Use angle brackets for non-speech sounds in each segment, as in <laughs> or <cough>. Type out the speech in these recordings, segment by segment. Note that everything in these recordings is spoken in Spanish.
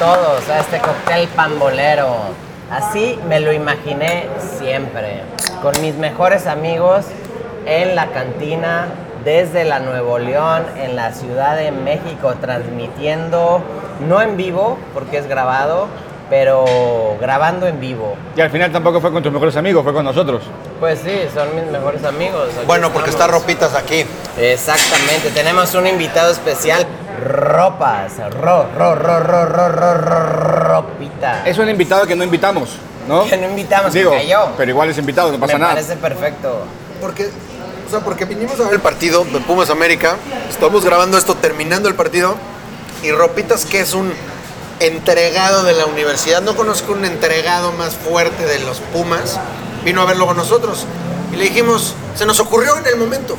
todos a este cóctel pambolero. Así me lo imaginé siempre. Con mis mejores amigos en la cantina desde la Nuevo León, en la Ciudad de México, transmitiendo, no en vivo, porque es grabado, pero grabando en vivo. Y al final tampoco fue con tus mejores amigos, fue con nosotros. Pues sí, son mis mejores amigos. Bueno, porque está Ropitas aquí. Exactamente, tenemos un invitado especial, Ropas, ro, ro, ro, ro, ro, ro, ro Ropita. Es un invitado que no invitamos, ¿no? Que no invitamos, Digo, que cayó. pero igual es invitado, no pasa Me nada. Me parece perfecto. Porque o sea, porque vinimos a ver el partido de Pumas América, estamos grabando esto terminando el partido y Ropitas que es un entregado de la universidad. No conozco un entregado más fuerte de los Pumas. Vino a verlo con nosotros. Y le dijimos, se nos ocurrió en el momento.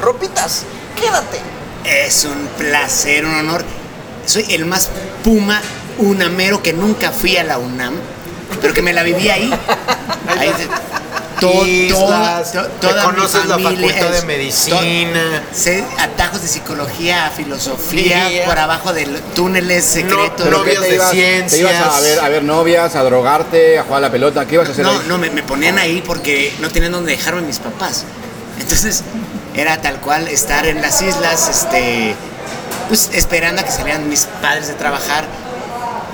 Ropitas, quédate. Es un placer, un honor. Soy el más puma unamero que nunca fui a la UNAM, pero que me la viví ahí. <laughs> Ahí to- Islas, to- te toda mi conoces la facultad de medicina. to- sé atajos de psicología, filosofía, por abajo de túneles secretos. No, novias ¿Qué te de ibas- Te ciencias. ibas a ver, a ver novias, a drogarte, a jugar a la pelota, ¿qué ibas a hacer No, ahí? no, me, me ponían ahí porque no tenían donde dejarme mis papás. Entonces, era tal cual estar en las islas, este, pues esperando a que salieran mis padres de trabajar.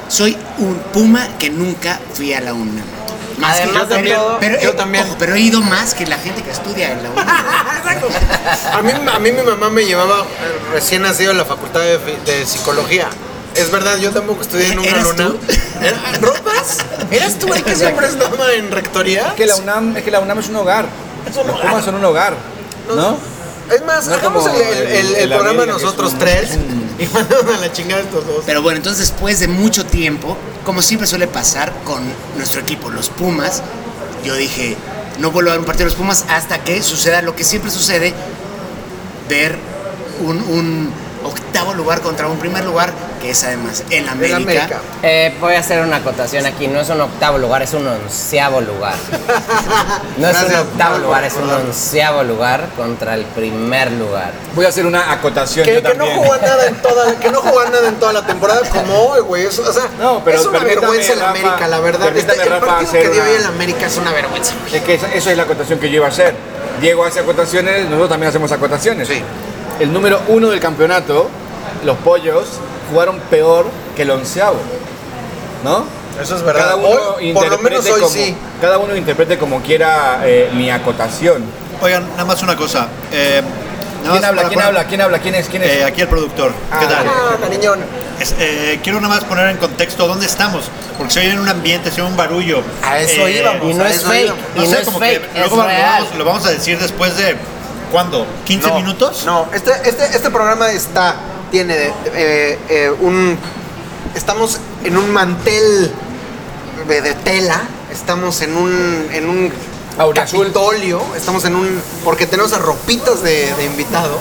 Soy un puma que nunca fui a la UNAM. Más que- Además de pero, todo, pero, yo eh, también. ojo, pero he ido más que la gente que estudia en la UNAM. A mí, a mí mi mamá me llevaba eh, recién nacido a la facultad de, psicología. Es verdad, yo tampoco estudié en una ¿Eras luna. <laughs> ¿Ropas? ¿Eras tú el que siempre estaba en rectoría? Es que la UNAM, es que la UNAM es un hogar. Es un Los hogar. Pumas son un hogar, ¿no? Es más, No hagamos el, el- el- el- el el programa nosotros un- tres <laughs> y mandamos a la chingada estos dos. Pero bueno, entonces después de mucho tiempo, como siempre suele pasar con nuestro equipo, los Pumas, yo dije, no vuelvo a ver un partido de los Pumas hasta que suceda lo que siempre sucede, ver un, un octavo lugar contra un primer lugar, que es además el América. América. Eh, voy a hacer una acotación aquí. No es un octavo lugar, es un onceavo lugar. No es un octavo lugar, es un onceavo lugar contra el primer lugar. Voy a hacer una acotación Que, yo que no jugó nada en toda, que no jugó nada en toda la temporada <laughs> como hoy, güey. Eso, O sea, No, pero es una vergüenza el América, la verdad. Este- el Rafa, partido hacer que dio hoy el América es una vergüenza. Es que esa, esa es la acotación que yo iba a hacer. Diego hace acotaciones, nosotros también hacemos acotaciones. Sí. El número uno del campeonato, los pollos, jugaron peor que el onceavo. ¿no? Eso es verdad. Cada uno Hoy, por lo menos interprete hoy como, sí. Cada uno interprete como quiera eh, mi acotación. Oigan, nada más una cosa. eh, nada ¿Quién más habla? ¿Quién habla? ¿Quién habla? ¿Quién es? ¿Quién es? Eh, aquí el productor. ¿Qué Ah, tal? Ah, cariñón. Es- eh, quiero nada más poner en contexto dónde estamos, porque se oye en un ambiente, se oye un barullo. A eso Eh, íbamos. Y no es fake. íbamos. Y no es como fake, que es luego lo real. vamos, lo vamos a decir después de, ¿cuándo? ¿15 No, minutos? No, este, este, este programa está, tiene eh, eh, un... Estamos en un mantel de, de tela, estamos en un, en un capitolio, estamos en un... Porque tenemos a ropitas de, de invitado.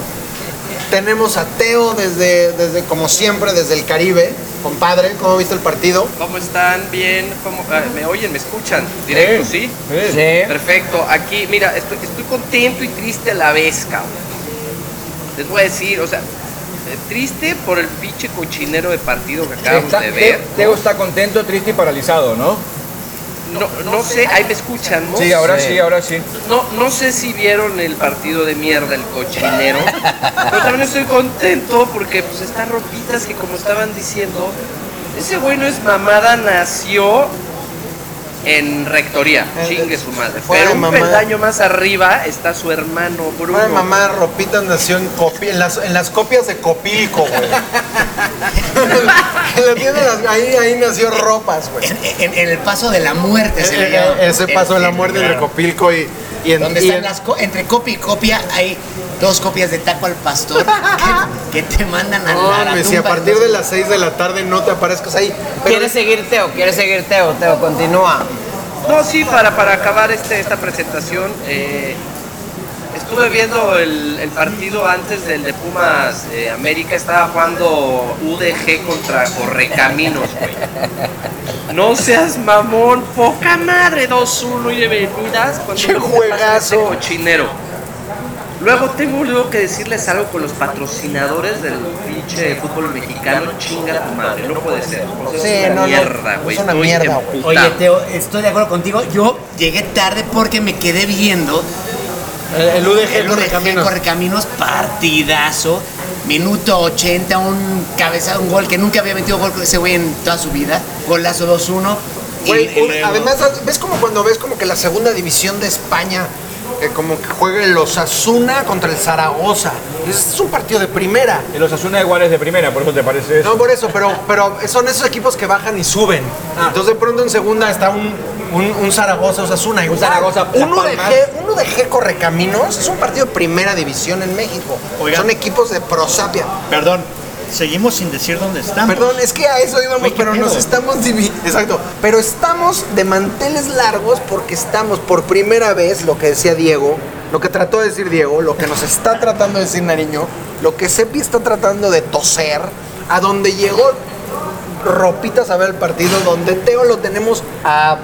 Tenemos a Teo desde, desde, como siempre, desde el Caribe. Compadre, ¿cómo viste el partido? ¿Cómo están? Bien. ¿Cómo? ah, ¿Me oyen? ¿Me escuchan? Directo, ¿sí? Sí. Perfecto. Aquí, mira, estoy, estoy contento y triste a la vez, cabrón. Les voy a decir, o sea, triste por el pinche cochinero de partido que acabamos Está- de ver. Teo está contento, triste y paralizado, ¿no? No, no sé, ahí me escuchan, ¿no? Sí, ahora Sí. sí, ahora sí. No, no sé si vieron el partido de mierda, el cochinero. pero también estoy contento porque pues está ropitas que como estaban diciendo, ese güey no es mamada, nació en rectoría, Eh, chingue su madre. Pero un mamá. peldaño más arriba está su hermano Bruno. Madre mamá, Ropitas nació en, Copi- en, las, en las copias de Copilco, güey. <laughs> En la tienda de las- ahí, ahí nació Ropas, güey. En, en- en el paso de la muerte se le Eh, llama. eh, Ese paso de la muerte claro. de Copilco y, y en, Donde y están en- las co- entre copia y copia hay dos copias de taco al pastor que, que te mandan a No, la, si a partir de las 6 de la tarde no te aparezcas ahí. Pero ¿Quieres seguir Teo? ¿Quieres seguir Teo? Teo, continúa. No, sí, para, para acabar este, esta presentación, eh, estuve viendo el, el partido antes del de Pumas eh, América, estaba jugando UDG contra Correcaminos, güey. No seas mamón, poca madre, 2-1 y de venidas. ¡Qué juegazo! Cochinero. Luego tengo luego que decirles algo con los patrocinadores del pinche fútbol mexicano. Chinga tu madre, no puede ser. O sea, Sí, es una no, mierda, güey. es una Estoy mierda. Oye, Teo, estoy de acuerdo contigo. Yo llegué tarde porque me quedé viendo El, el UDG el Correcaminos. Correcaminos, partidazo. Minuto 80, un cabezado, un gol que nunca había metido gol con ese güey en toda su vida. Golazo 2-1. y- Güey, además, ¿ves como cuando ves como que la segunda división de España, eh, como que juega el Osasuna contra el Zaragoza? Es un partido de primera. El Osasuna igual es de primera, por eso te parece eso. No por eso, pero, pero son esos equipos que bajan y suben. Entonces de pronto en segunda está un, un, un Zaragoza Osasuna. Un Zaragoza, uno de. G, uno de G Correcaminos es un partido de primera división en México. Oigan. Son equipos de prosapia. Perdón, seguimos sin decir dónde estamos. Perdón, es que a eso íbamos, Güey, ¿qué pero nos estamos divi- Exacto. Pero estamos de manteles largos porque estamos por primera vez, lo que decía Diego, lo que trató de decir Diego, lo que nos está tratando de decir Nariño, lo que Sepi está tratando de toser, a donde llegó Ropitas a ver el partido, donde Teo lo tenemos a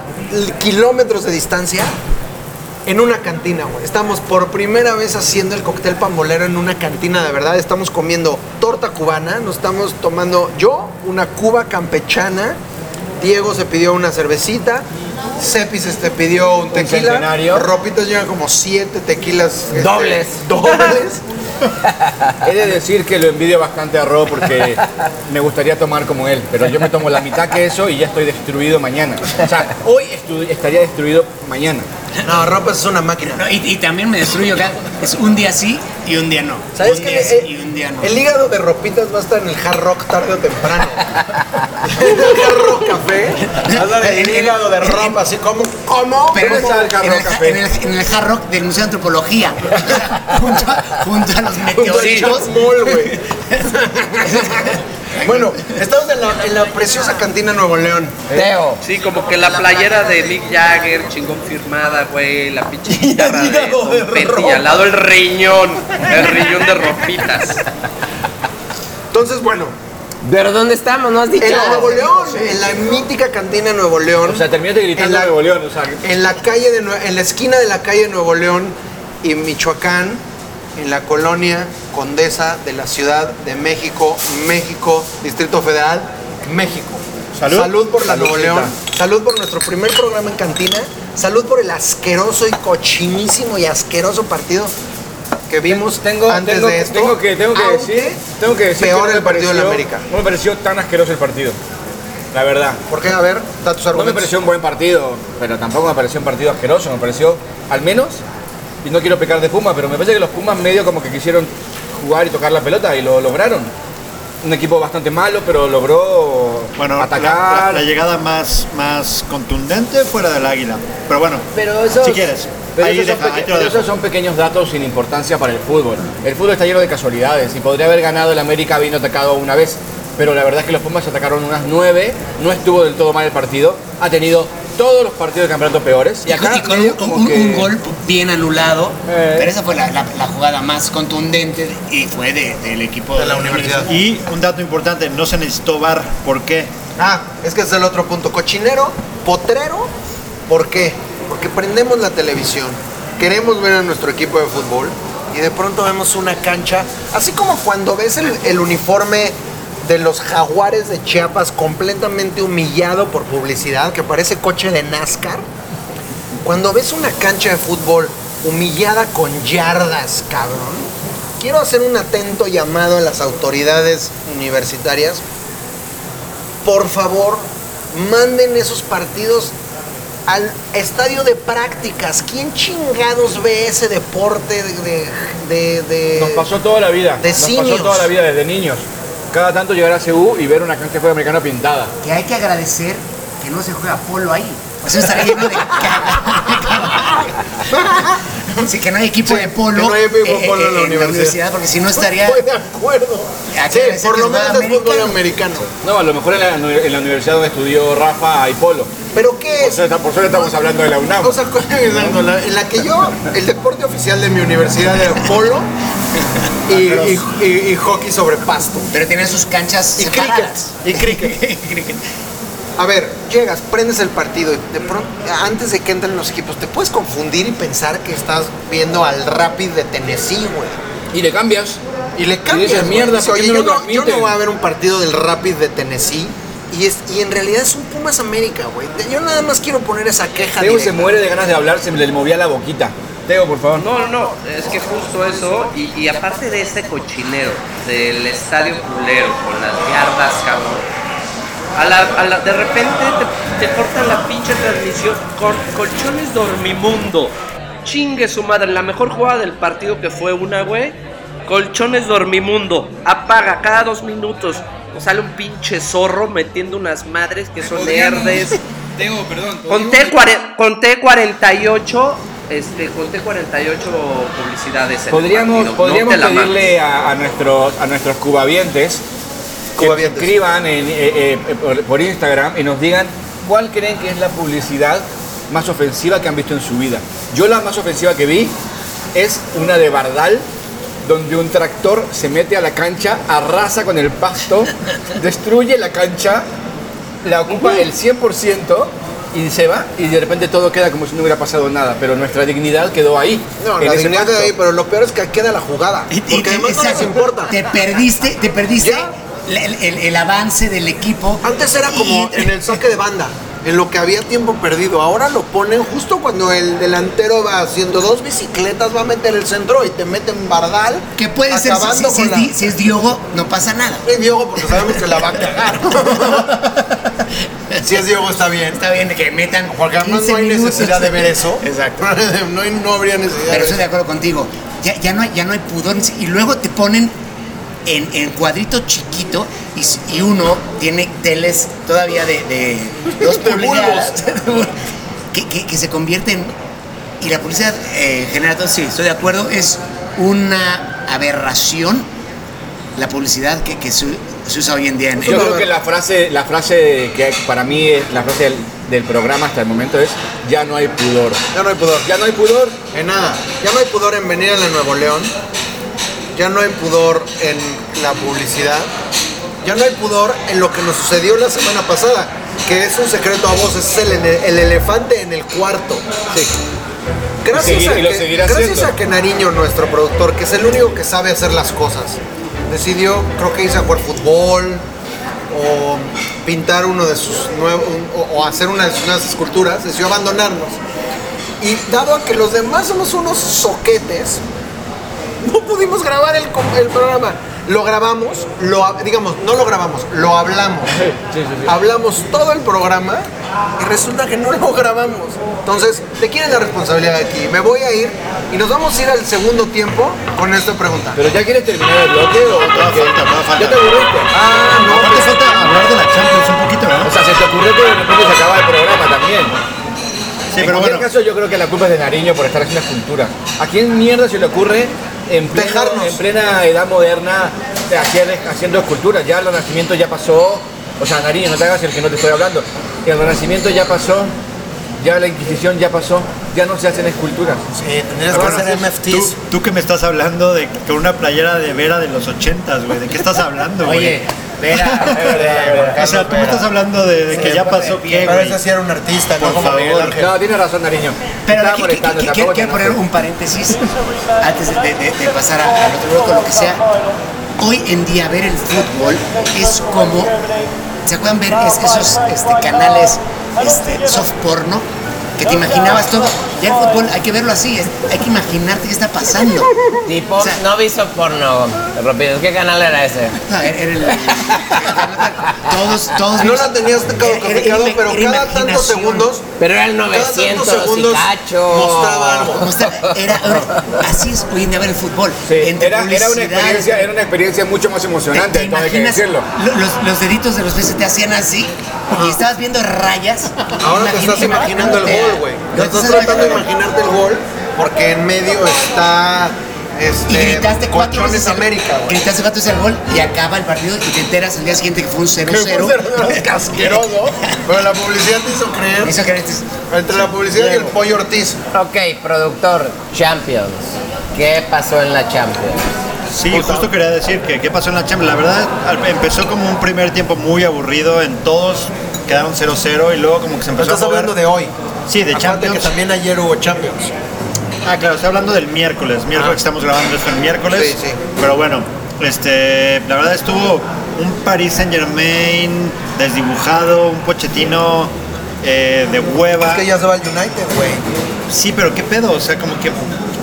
kilómetros de distancia. En una cantina. Estamos por primera vez haciendo el cóctel pambolero en una cantina de verdad. Estamos comiendo torta cubana, nos estamos tomando yo una cuba campechana. Diego se pidió una cervecita. Sepis este pidió un tequila. centenario. Ropitas lleva como siete tequilas. este, Dobles. <laughs> Dobles. He de decir que lo envidio bastante a Ro porque me gustaría tomar como él, pero yo me tomo la mitad que eso y ya estoy destruido mañana. O sea, hoy estaría destruido mañana. No, Ropas es una máquina. No, y, y también me destruyo cada- Es un día sí y un día no. ¿Sabes un qué? día sí Eh, y un día no. El hígado de ropitas va a estar en el hard rock tarde o temprano. <laughs> el hard rock café. Anda de En- en- hígado de ropa, así como, ¿cómo? Pero ¿Cómo? en el, en, el, ja- en, el, en el Hard Rock del Museo de Antropología, <laughs> junto, a, junto a los Junto al meteoritos. Chuck Moll, güey. <laughs> bueno, estamos en la, en la preciosa cantina Nuevo León. Teo. Sí, como que la playera de Mick Jagger, chingón firmada, güey, la pinche <laughs> guitarra de Petty, y al lado el riñón, el riñón de ropitas. Entonces, bueno, ¿Pero dónde estamos? ¿No has dicho? en Nuevo León, en la mítica cantina Nuevo León. O sea, terminaste gritando En la- Nuevo León, o sea, en la calle de en la esquina de la calle Nuevo León y Michoacán, en la colonia Condesa de la Ciudad de México, México, Distrito Federal, México. Salud. por la Nuevo Saludcita. León. Salud por nuestro primer programa en cantina. Salud por el asqueroso y cochinísimo y asqueroso partido que vimos tengo, antes tengo, de esto. tengo que, tengo que decir, tengo que decir peor que no el partido de la América. No me pareció tan asqueroso el partido. La verdad. ¿Por qué? A ver, da tus No me pareció un buen partido, pero tampoco me pareció un partido asqueroso. Me pareció, al menos, y no quiero pecar de Puma, pero me parece que los Pumas medio como que quisieron jugar y tocar la pelota y lo lograron. Un equipo bastante malo, pero logró Bueno, atacar. la- la llegada más, más contundente fuera del águila. Pero bueno, Pero esos, si quieres. pero ahí esos son deja, ahí peque- te lo pero dejo. esos son pequeños datos sin importancia para el fútbol. El fútbol está lleno de casualidades y podría haber ganado el América habiendo atacado una vez. Pero la verdad es que los Pumas atacaron unas nueve, no estuvo del todo mal el partido. Ha tenido todos los partidos de campeonato peores. Y con, y con medio un, como un- que- un gol bien anulado. Eh. Pero esa fue la, la- la jugada más contundente y fue de- del equipo De la universidad. Y un dato importante, no se necesitó VAR. ¿Por qué? Ah, es que es el otro punto. Cochinero, potrero, ¿por qué? Porque prendemos la televisión, queremos ver a nuestro equipo de fútbol y de pronto vemos una cancha, así como cuando ves el, el uniforme de los jaguares de Chiapas completamente humillado por publicidad, que parece coche de NASCAR. Cuando ves una cancha de fútbol humillada con yardas, cabrón, quiero hacer un atento llamado a las autoridades universitarias por favor, manden esos partidos al estadio de prácticas. ¿Quién chingados ve ese deporte de... de, de- de- Nos pasó toda la vida. de Nos simios. pasó toda la vida desde niños. Cada tanto llegar a CU y ver una cancha de fútbol americano pintada. Que hay que agradecer que no se juega polo ahí. O sea, estaría lleno de. <laughs> Sí, que no hay equipo Sí, de polo, no hay equipo de polo en la universidad. porque si no estaría. Estoy de acuerdo. Sí, por lo menos es fútbol americano. No, a lo mejor en la, en la universidad donde estudió Rafa hay polo. ¿Pero qué suerte, por suerte estamos hablando de la UNAM. O sea, <laughs> exacto, la- en la que yo, el deporte oficial de mi universidad era polo <laughs> y, y- y- y hockey sobre pasto. Pero tienen sus canchas Y cricket. <laughs> Y cricket. A ver, llegas, prendes el partido y de pronto, antes de que entren los equipos, te puedes confundir y pensar que estás viendo al Rapid de Tennessee, güey. Y le cambias. Y le cambias. dices. "Mierda, Dices, ¿por qué Oye, no yo lo no, yo no transmiten?" voy a ver un partido del Rapid de Tennessee. Y, es, y en realidad es un Pumas América, güey. Yo nada más quiero poner esa queja. Teo se muere de ganas de hablar, se le movía la boquita. Teo, por favor. No, no, no, es que justo eso, y, y aparte de ese cochinero del estadio culero con las yardas, cabrón, a la, a la- de repente te, te cortan la pinche transmisión con colchones dormimundo. Chingue su madre, la mejor jugada del partido que fue una, güey. Colchones dormimundo, apaga cada dos minutos. Sale un pinche zorro metiendo unas madres que son verdes. Teo, perdón. Con T40 con T48, este, con T48 publicidades. en Podríamos, podríamos No pedirle a, a nuestros, a nuestros cubavientes que Cubavientes. escriban en, eh, eh, por, por Instagram y nos digan cuál creen que es la publicidad más ofensiva que han visto en su vida. Yo la más ofensiva que vi es una de Bardal, donde un tractor se mete a la cancha, arrasa con el pasto, <laughs> destruye la cancha, la ocupa el 100% y se va y de repente todo queda como si no hubiera pasado nada, pero nuestra dignidad quedó ahí. No, la dignidad de ahí, pero lo peor es que queda la jugada. Y- y- Porque además no les exacto. importa. Te perdiste, te perdiste el, el- el avance del equipo. Antes era como Y- en el saque de banda, en lo que había tiempo perdido. Ahora lo ponen justo cuando el delantero va haciendo dos bicicletas, va a meter el centro y te meten bardal. Que puede ser, si, es, la- Di- si es Diogo, no pasa nada. Es Diogo porque sabemos que la va a cagar. <laughs> si es Diogo está bien. Está bien que metan. Porque además 15 no hay minutos. necesidad de ver eso. Exacto. <laughs> no, hay- no habría necesidad. Pero de estoy de acuerdo contigo. Ya, ya, no, hay, ya no hay pudor. Y luego te ponen en, en cuadrito chiquito y, uno tiene teles todavía de, de dos <laughs> pulgadas <laughs> que, que- que se convierten. Y la publicidad eh, genera todo. Sí, estoy de acuerdo. Es una aberración la publicidad que, que se, se usa hoy en día en Yo creo que la frase, la frase que para mí es la frase del, del programa hasta el momento es ya no hay pudor. Ya no hay pudor. Ya no hay pudor. En nada. Ya no hay pudor en venir a la Nuevo León. Ya no hay pudor en la publicidad. Ya no hay pudor en lo que nos sucedió la semana pasada, que es un secreto a voces, es el, el elefante en el cuarto. Gracias, Y seguir- a, y lo que, seguirá gracias a que Nariño, nuestro productor, que es el único que sabe hacer las cosas, decidió, creo que irse a jugar fútbol o pintar uno de sus nuevos, o, o hacer una de sus nuevas esculturas, decidió abandonarnos. Y dado a que los demás somos unos soquetes, no pudimos grabar el, el programa. Lo grabamos, lo, digamos, no lo grabamos, lo hablamos. Hablamos todo el programa y resulta que no lo grabamos. Entonces, ¿de quién es la responsabilidad aquí? Me voy a ir y nos vamos a ir al segundo tiempo con esta pregunta. Pero ya quieres terminar el bloque o qué? falta. ¿Ya te aburriste? Ah, no, Aparte falta hablar de la Champions un poquito, ¿no? O sea, se te ocurrió que de repente se acaba el programa también. Sí, en pero cualquier bueno. caso, yo creo que la culpa es de Nariño por estar haciendo escultura. ¿A quién mierda se le ocurre en, pleno- en plena edad moderna haciendo esculturas? Ya el renacimiento ya pasó. O sea, Nariño, no te hagas el que no te estoy hablando. El renacimiento ya pasó. Ya la Inquisición ya pasó. Ya no se hacen esculturas. Sí, tendrías que hacer Tú, MFTs. tú que me estás hablando de con una playera de Vera de los ochentas, güey. ¿De qué estás hablando, güey? Oye, Vera, <laughs> o sea, tú me estás hablando de, de que ya pasó qué, Pero ese sí era un artista, Por no como favor. Miguel Ángel. No, tienes razón, Nariño. Pero aquí, quiero te poner un paréntesis antes de, de- de pasar a- al otro bloque, lo que sea. Hoy en día ver el fútbol es como, ¿se acuerdan ver es- esos este, canales este, soft porno? Que te imaginabas todo. Ya el fútbol hay que verlo así, es- hay que imaginarte qué está pasando. Tipo, O sea- no visto porno, Ropido. ¿Qué canal era ese? No, era- era el- todos, todos No la tenías era- pero era cada tantos segundos Pero era el Cada tantos 900 y segundos cacho. mostraba algo. Era- así es hoy en día ver el fútbol. Sí, Entre era, era, una experiencia, era una experiencia mucho más emocionante, ¿Te hay que decirlo. Lo- Los, los deditos de los pies se te hacían así y estabas viendo rayas. Ahora te estás imaginando el. Gol, güey. No, estás tratando de imaginarte el gol porque en medio está este, Y gritaste cuatro veces. el- América, güey. Gritaste cuatro veces el gol y acaba el partido y te enteras al día siguiente que fue un 0-0. Que fue un cero asqueroso. <laughs> Pero la publicidad te hizo creer. Eso que eres- Entre la publicidad y el pollo Ortiz. Ok, productor, Champions. ¿Qué pasó en la Champions? Sí, justo quería decir que qué pasó en la Champions. La verdad, empezó como un primer tiempo muy aburrido en todos quedaron 0-0 y luego como que se empezó estás a mover. hablando de hoy. Sí, de Acuérdate Champions. que también ayer hubo Champions. Ah, claro, estoy hablando del miércoles. Miércoles Ah. que estamos grabando esto el miércoles. Sí, sí. Pero bueno, este, la verdad estuvo un Paris Saint Germain desdibujado, un Pochettino eh, de hueva. Es que ya se va al United, güey. Sí, pero qué pedo, o sea, como que,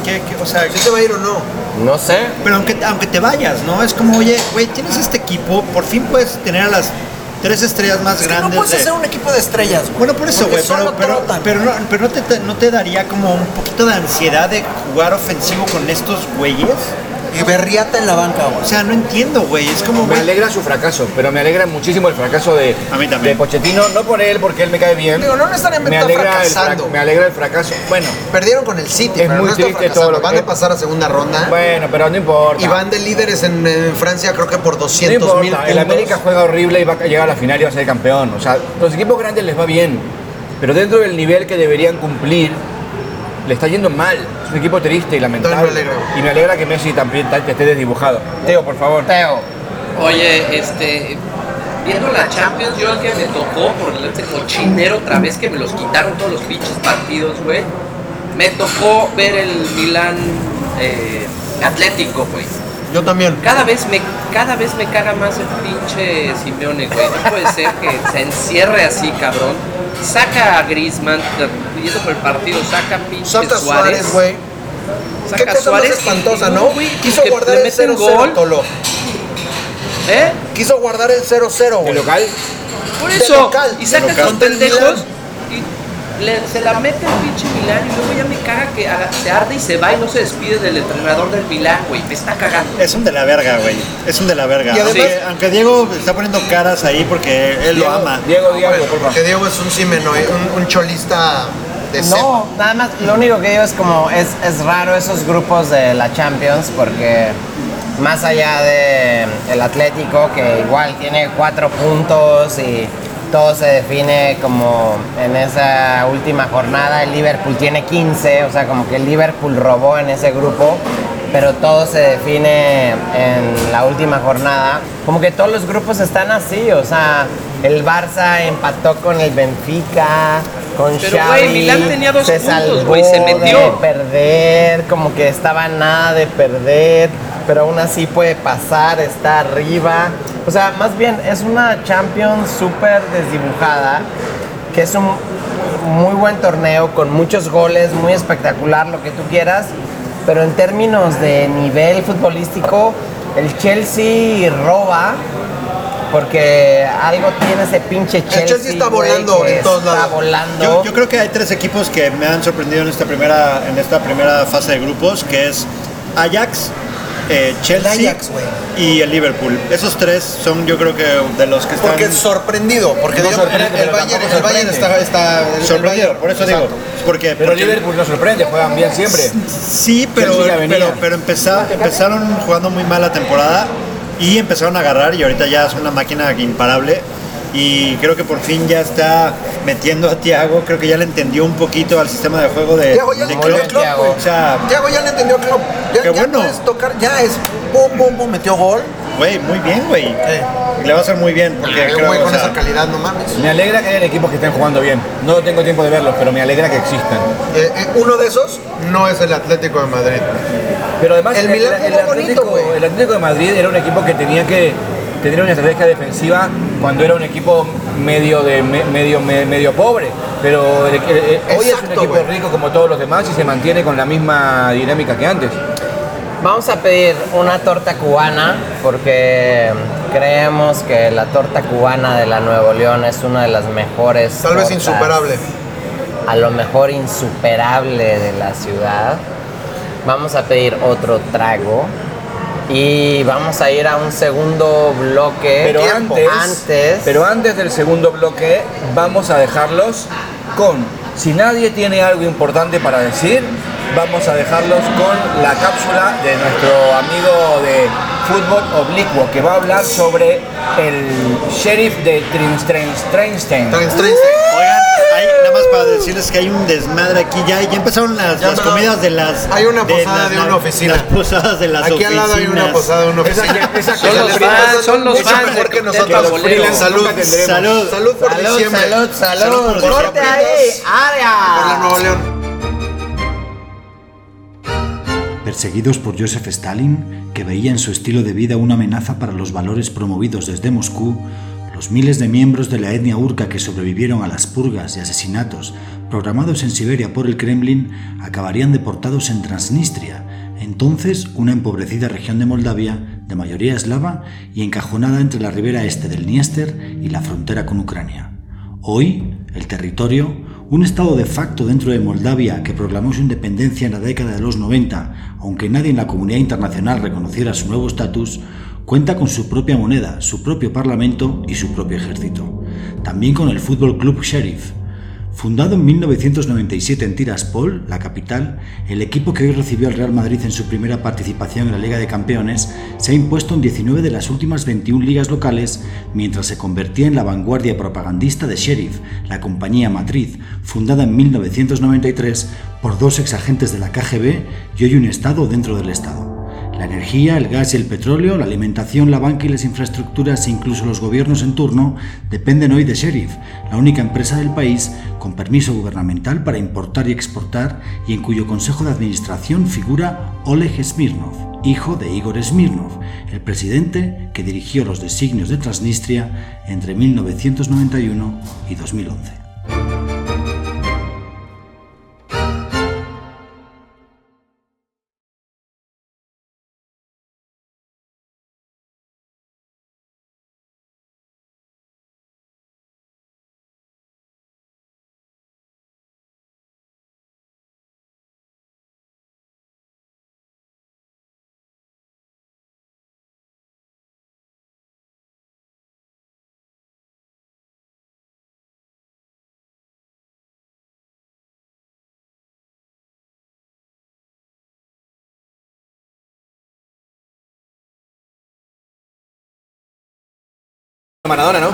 que- que- o sea, ¿Sí se va a ir o no? No sé. pero aunque, aunque te vayas, ¿no? Es como, oye, güey, tienes este equipo, por fin puedes tener a las tres estrellas más Es que no grandes. puedes de- hacer un equipo de estrellas, güey. Bueno, por eso, güey, pero, pero, pero, no, pero no, te, no, te, no te daría como un poquito de ansiedad de jugar ofensivo con estos güeyes. Y Berriata en la banca, O güey. sea, no entiendo, güey. Es como, Me güey. alegra su fracaso, pero me alegra muchísimo el fracaso de, A mí también. de Pochettino. No por él, porque él me cae bien. Digo, no necesariamente me está alegra, el fracasando. fra- me alegra el fracaso. Bueno, Perdieron con el City, Es pero muy no triste todo lo Van que- a pasar a segunda ronda. bueno, pero no importa. Y van de líderes en, en Francia, creo que por no 200 mil puntos. El América juega horrible y va a llegar a la final y va a ser campeón. O sea, los equipos grandes les va bien, pero dentro del nivel que deberían cumplir, le está yendo mal. Es un equipo triste y lamentable. Entonces me alegra. Y me alegra que Messi también ta- esté desdibujado. Teo, por favor. Teo. Oye, este. Viendo la Champions, yo el que me tocó por este cochinero otra vez que me los quitaron todos los pinches partidos, güey. Me tocó ver el Milan eh, Atlético, güey. Yo también. Cada vez me cada vez me caga más el pinche Simeone, güey. No puede ser que se encierre así, cabrón. Saca a Griezmann, yendo por el partido, saca a pinche Saca a Suárez. Suárez, güey. Qué Saca a cosa más Suárez y- espantosa, y ¿no? güey, Quiso que guardar le el meten 0-0, gol. Tolo. ¿Eh? Quiso guardar el 0-0, ¿El güey. local? Por eso. local, y saca el pendejos. Le- se la mete el pinche Milán y luego ya me caga que haga- se arde y se va y no se despide del entrenador del Milán, güey. Me está cagando. Es un de la verga, güey. Es un de la verga. Y además- aunque, aunque Diego está poniendo caras ahí porque él lo ama. Diego, Diego, por favor. Porque Diego es un Simeno, un, un cholista de No, nada más, lo único que digo es como, es, es raro esos grupos de la Champions porque más allá de el Atlético, que igual tiene cuatro puntos y todo se define como en esa última jornada, el Liverpool tiene 15, o sea, como que el Liverpool robó en ese grupo, pero todo se define en la última jornada. Como que todos los grupos están así, o sea, el Barça empató con el Benfica, con Pero, Xavi, Milán tenía dos se puntos, güey, se de metió. perder, como que estaba nada de perder, pero aún así puede pasar, está arriba. O sea, más bien es una Champions súper desdibujada, que es un muy buen torneo con muchos goles, muy espectacular, lo que tú quieras, pero en términos de nivel futbolístico, el Chelsea roba. Porque algo tiene ese pinche Chelsea. Chelsea está güey, volando en todos está lados. volando. Yo, yo creo que hay tres equipos que me han sorprendido en esta primera, en esta primera fase de grupos, que es Ajax, eh, Chelsea El Ajax, güey. y el Liverpool. Esos tres son yo creo que de los que están Porque es sorprendido, porque No el, Bayern, el está, está el- el sorprendido, Bayern, por eso exacto. digo. Porque, Pero porque- Liverpool no sorprende, juegan bien siempre. Sí, pero, pero, pero empeza- empezaron jugando muy mal la temporada y empezaron a agarrar y ahorita ya es una máquina imparable. Y creo que por fin ya está metiendo a Thiago, creo que ya le entendió un poquito al sistema de juego de, Thiago ya de le entendió Klopp, Thiago. O sea, Thiago ya le entendió Klopp. Ya, Qué ya bueno. puedes tocar, ya es pum, pum, pum, metió gol. güey, muy bien, güey. Eh. Le va a hacer muy bien porque creo, güey, o con sea, esa calidad, no mames. Me alegra que hayan equipos que estén jugando bien. No tengo tiempo de verlos, pero me alegra que existan. Eh, eh, uno de esos no es el Atlético de Madrid. Pero además El Milán jugó bonito, Atlético, güey. el Atlético de Madrid era un equipo que tenía que tener una estrategia defensiva cuando era un equipo medio de me- medio me- medio pobre. Pero el- el- el- hoy es un equipo rico como todos los demás y se mantiene con la misma dinámica que antes. Vamos a pedir una torta cubana porque creemos que la torta cubana de la Nuevo León es una de las mejores. Tal vez insuperable. A lo mejor insuperable de la ciudad. Vamos a pedir otro trago y vamos a ir a un segundo bloque. Pero antes, Antes. pero antes del segundo bloque vamos a dejarlos con si nadie tiene algo importante para decir, vamos a dejarlos con la cápsula de nuestro amigo de fútbol oblicuo que va a hablar sobre el sheriff de train. Oigan, más para decirles que hay un desmadre aquí. Ya, ya empezaron las, Ya las empezaron. comidas de las. Hay una posada de las- una oficina. Las posadas de las Aquí al lado hay una oficinas. posada de una oficina. Son los fans, son los fans mejor que nosotros. Pambolero. Salud. Salud. Salud por Salud, diciembre. salud, salud. Salud por Corte diciembre. ahí, Por la área. Nuevo León. Perseguidos por Joseph Stalin, que veía en su estilo de vida una amenaza para los valores promovidos desde Moscú, los miles de miembros de la etnia urca que sobrevivieron a las purgas y asesinatos programados en Siberia por el Kremlin acabarían deportados en Transnistria, entonces una empobrecida región de Moldavia de mayoría eslava y encajonada entre la ribera este del Dniester y la frontera con Ucrania. Hoy, el territorio, un estado de facto dentro de Moldavia que proclamó su independencia en la década de los 90, aunque nadie en la comunidad internacional reconociera su nuevo estatus, cuenta con su propia moneda, su propio parlamento y su propio ejército. También con el Fútbol Club Sheriff. Fundado en 1997 en Tiraspol, la capital, el equipo que hoy recibió al Real Madrid en su primera participación en la Liga de Campeones se ha impuesto en 19 de las últimas 21 ligas locales, mientras se convertía en la vanguardia propagandista de Sheriff, la compañía matriz, fundada en 1993 por dos exagentes de la KGB y hoy un Estado dentro del Estado. La energía, el gas y el petróleo, la alimentación, la banca y las infraestructuras e incluso los gobiernos en turno dependen hoy de Sheriff, la única empresa del país con permiso gubernamental para importar y exportar y en cuyo consejo de administración figura Oleg Smirnov, hijo de Igor Smirnov, el presidente que dirigió los designios de Transnistria entre 1991 y 2011. Maradona, ¿no?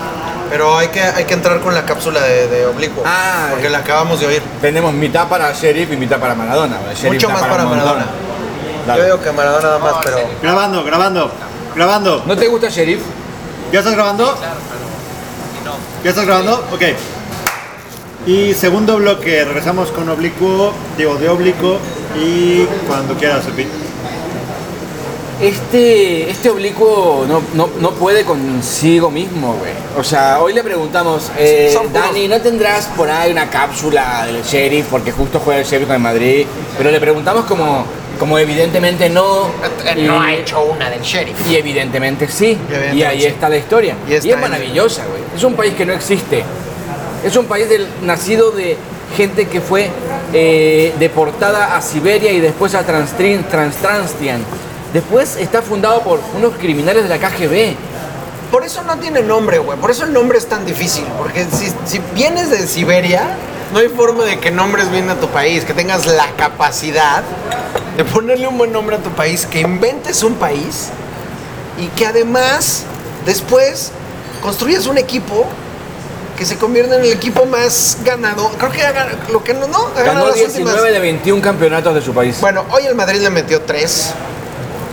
Pero hay que, hay que entrar con la cápsula de, de oblicuo. Ah, porque la acabamos de oír. Tenemos mitad para Sheriff y mitad para Maradona. Sheriff Mucho más para. Maradona. Dale. Yo digo que Maradona nada más, pero. Grabando, grabando, grabando. ¿No te gusta Sheriff? ¿Ya estás grabando? ¿Ya estás grabando? Ok. Y segundo bloque, regresamos con oblicuo, digo de oblicuo y cuando quieras, Epi. Este, este oblicuo no, no, no puede consigo mismo, güey. O sea, hoy le preguntamos, eh, Son puros- Dani, ¿no tendrás por ahí una cápsula del sheriff? Porque justo juega el sheriff con el Madrid. Pero le preguntamos como, como evidentemente no. y- No ha hecho una del sheriff. Y evidentemente sí. Y evidentemente y ahí sí. está la historia. Y Y, está es en- maravillosa, güey. Es un país que no existe. Es un país del, nacido de gente que fue eh, deportada a Siberia y después a Transtrin- Transtranstian. Después está fundado por unos criminales de la KGB. Por eso no tiene nombre, güey. Por eso el nombre es tan difícil. Porque si, si vienes de Siberia, no hay forma de que nombres bien a tu país, que tengas la capacidad de ponerle un buen nombre a tu país, que inventes un país y que además después construyas un equipo que se convierta en el equipo más ganado. Creo que ha gan- lo que no, no, Ganó las 19 últimas. de 21 campeonatos de su país. Bueno, hoy el Madrid le metió tres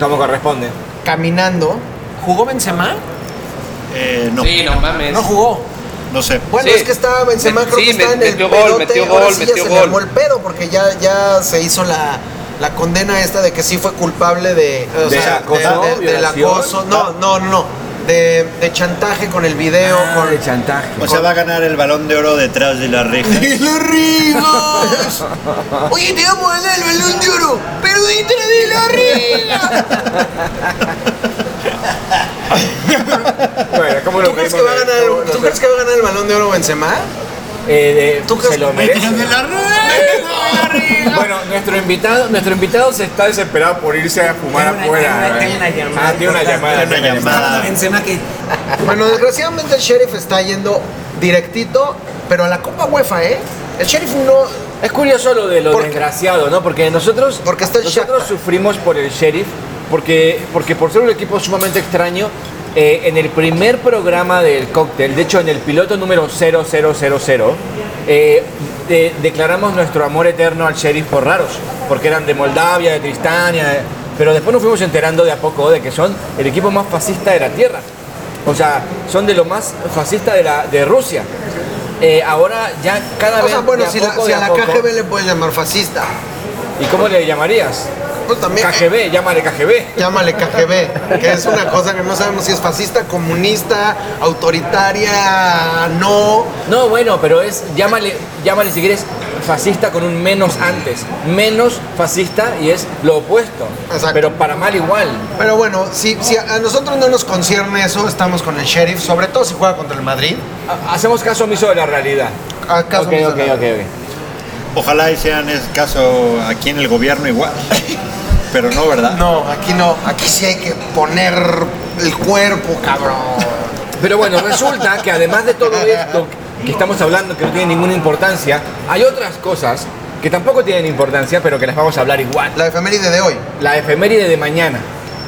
Como corresponde. caminando. ¿Jugó Benzema? Eh, no, Sí, no mames. No jugó. no sé. Bueno, Sí. es que estaba Benzema, Me- creo sí, que me- en el metió gol, pedote, metió ahora gol, sí ya metió se gol. le armó el pedo porque ya, ya se hizo la, la condena esta de que sí fue culpable de, o ¿De sea, acoso, de- de- del violación? acoso. No, no, no, no. De, de chantaje con el video, Ah, con de chantaje. O sea, va a ganar el balón de oro detrás de la reja. <laughs> ¡Y la riegas! Oye, te vamos a dar el balón de oro, pero detrás de la riega. <laughs> Bueno, ¿cómo ¿Tú crees, que va a ganar, el- ¿Tú crees que va a ganar el balón de oro Benzema? Eh, de- ¿Tú se lo merece. <laughs> Bueno, nuestro invitado, nuestro invitado se está desesperado por irse a fumar una- afuera. tengo una- llamada Ah, tiene una llamada. Tiene una tiene llamada. Bueno, desgraciadamente el Sheriff está yendo directito, pero a la Copa UEFA, ¿eh? El Sheriff no... Es curioso lo de lo Porque- desgraciado, ¿no? Porque nosotros, Porque está el nosotros sufrimos por el sheriff, porque, porque por ser un equipo sumamente extraño, eh, en el primer programa del cóctel, de hecho en el piloto número 0000, eh, eh, declaramos nuestro amor eterno al sheriff por raros, porque eran de Moldavia, de Tristania, de- pero después nos fuimos enterando de a poco de que son el equipo más fascista de la tierra. O sea, son de lo más fascista de, la, de Rusia. Eh, ahora ya cada O vez sea, bueno, de a si, la, poco, si de a la KGB le puedes llamar fascista, ¿Y cómo le llamarías? Pues también KGB, llámale KGB. llámale KGB, que es una cosa que no sabemos si es fascista, comunista, autoritaria, no. No, bueno, pero es, llámale, llámale si quieres fascista con un menos antes. Menos fascista y es lo opuesto. Exacto. Pero para mal igual. Pero bueno, si, si a nosotros no nos concierne eso, estamos con el sheriff, sobre todo si juega contra el Madrid. Ha- Hacemos caso omiso de la realidad. A caso ok, omiso ok, de la- ok, ok. Ojalá hicieran ese caso aquí en el gobierno igual. <laughs> Pero no, ¿verdad? No, aquí no, aquí sí hay que poner el cuerpo, cabrón. Pero bueno, resulta que además de todo esto que estamos hablando, que no tiene ninguna importancia, hay otras cosas que tampoco tienen importancia, pero que las vamos a hablar igual. La efeméride de hoy. La efeméride de mañana.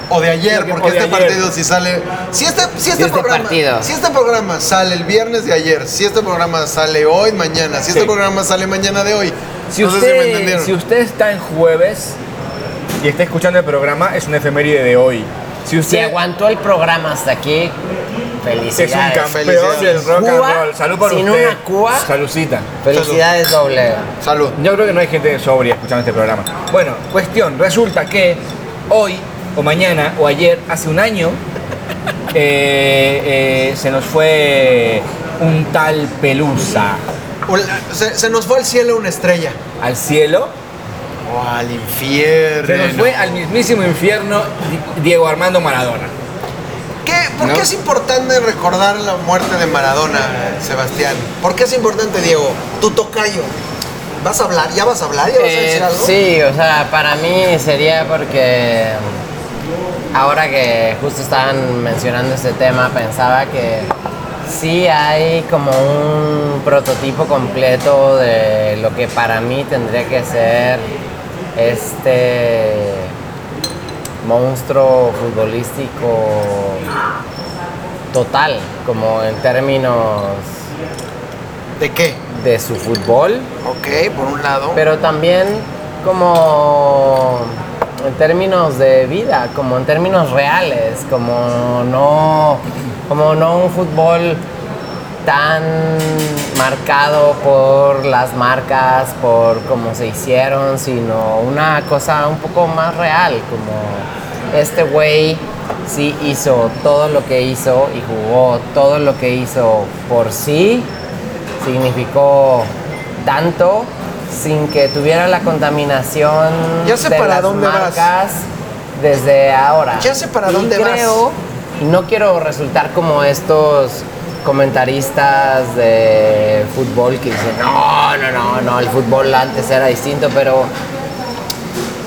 O de ayer, O de porque este ayer. partido si sale. Si este, si este este programa. partido. Si este programa sale el viernes de ayer, si este programa sale hoy, mañana, si este Sí. programa sale mañana de hoy. Si no sé usted, si me si usted está en jueves y está escuchando el programa, es una efeméride de hoy. Si Si usted aguantó el programa hasta aquí, es un felicidades. campeón Felicidades. del rock and Cuba, roll, salud por sin usted. una Cuba. Saludcita. Felicidades doble. Salud. Yo creo que no hay gente sobria escuchando este programa. Bueno, cuestión, resulta que hoy o mañana o ayer, hace un año, <laughs> eh, eh, se nos fue un tal Pelusa se nos fue al cielo una estrella. al cielo. O al infierno. Se nos fue al mismísimo infierno Di- Diego Armando Maradona. ¿Qué? ¿Por qué es importante recordar la muerte de Maradona, Sebastián? ¿Por qué es importante, Diego? Tu tocayo. ¿Vas a hablar? ¿Ya vas a hablar? ¿Ya vas a Eh, decir algo? sí, o sea, para mí sería porque ahora que justo estaban mencionando este tema, pensaba que sí hay como un prototipo completo de lo que para mí tendría que ser este monstruo futbolístico total, como en términos ¿De qué? de su fútbol, Ok, por un lado. pero también como en términos de vida, como en términos reales, como no, como no un fútbol tan marcado por las marcas, por cómo se hicieron, sino una cosa un poco más real, como este güey sí hizo todo lo que hizo y jugó todo lo que hizo por sí significó tanto sin que tuviera la contaminación Ya sé de para las dónde vas. marcas desde ahora. Ya sé para Y dónde vas. creo, y no quiero resultar como estos comentaristas de fútbol que dicen, no, no, no, no, el fútbol antes era distinto, pero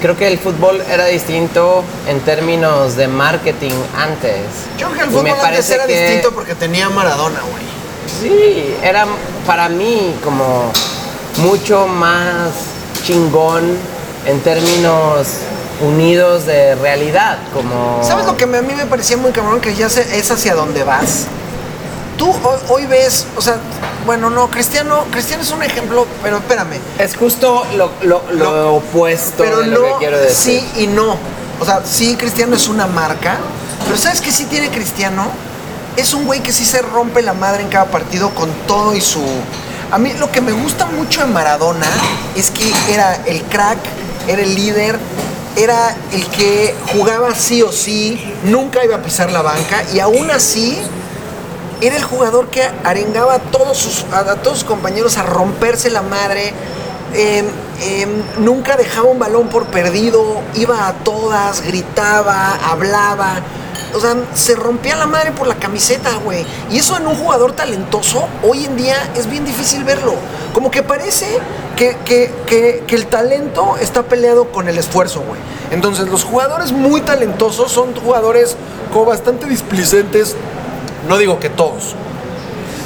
creo que el fútbol era distinto en términos de marketing antes. Yo creo que el fútbol me antes parece era que- distinto porque tenía Maradona, güey. Sí, era para mí como mucho más chingón en términos unidos de realidad, como... ¿Sabes lo que a mí me parecía muy cabrón? Que ya sé, es hacia dónde vas. Tú hoy, ves, o sea, bueno, no, Cristiano, Cristiano es un ejemplo, pero espérame. Es justo lo, lo- lo No, opuesto Pero de lo no, que quiero decir. sí y no. O sea, sí, Cristiano es una marca, pero ¿sabes qué sí tiene Cristiano? Es un güey que sí se rompe la madre en cada partido con todo y su... A mí lo que me gusta mucho en Maradona es que era el crack, era el líder, era el que jugaba sí o sí, nunca iba a pisar la banca y aún así era el jugador que arengaba a todos sus, a, todos sus compañeros a romperse la madre. eh, eh, nunca dejaba un balón por perdido, iba a todas, gritaba, hablaba. O sea, se rompía la madre por la camiseta, güey. Y eso en un jugador talentoso, hoy en día es bien difícil verlo. Como que parece que, que- que- que el talento está peleado con el esfuerzo, güey. Entonces, los jugadores muy talentosos son jugadores como bastante displicentes, no digo que todos.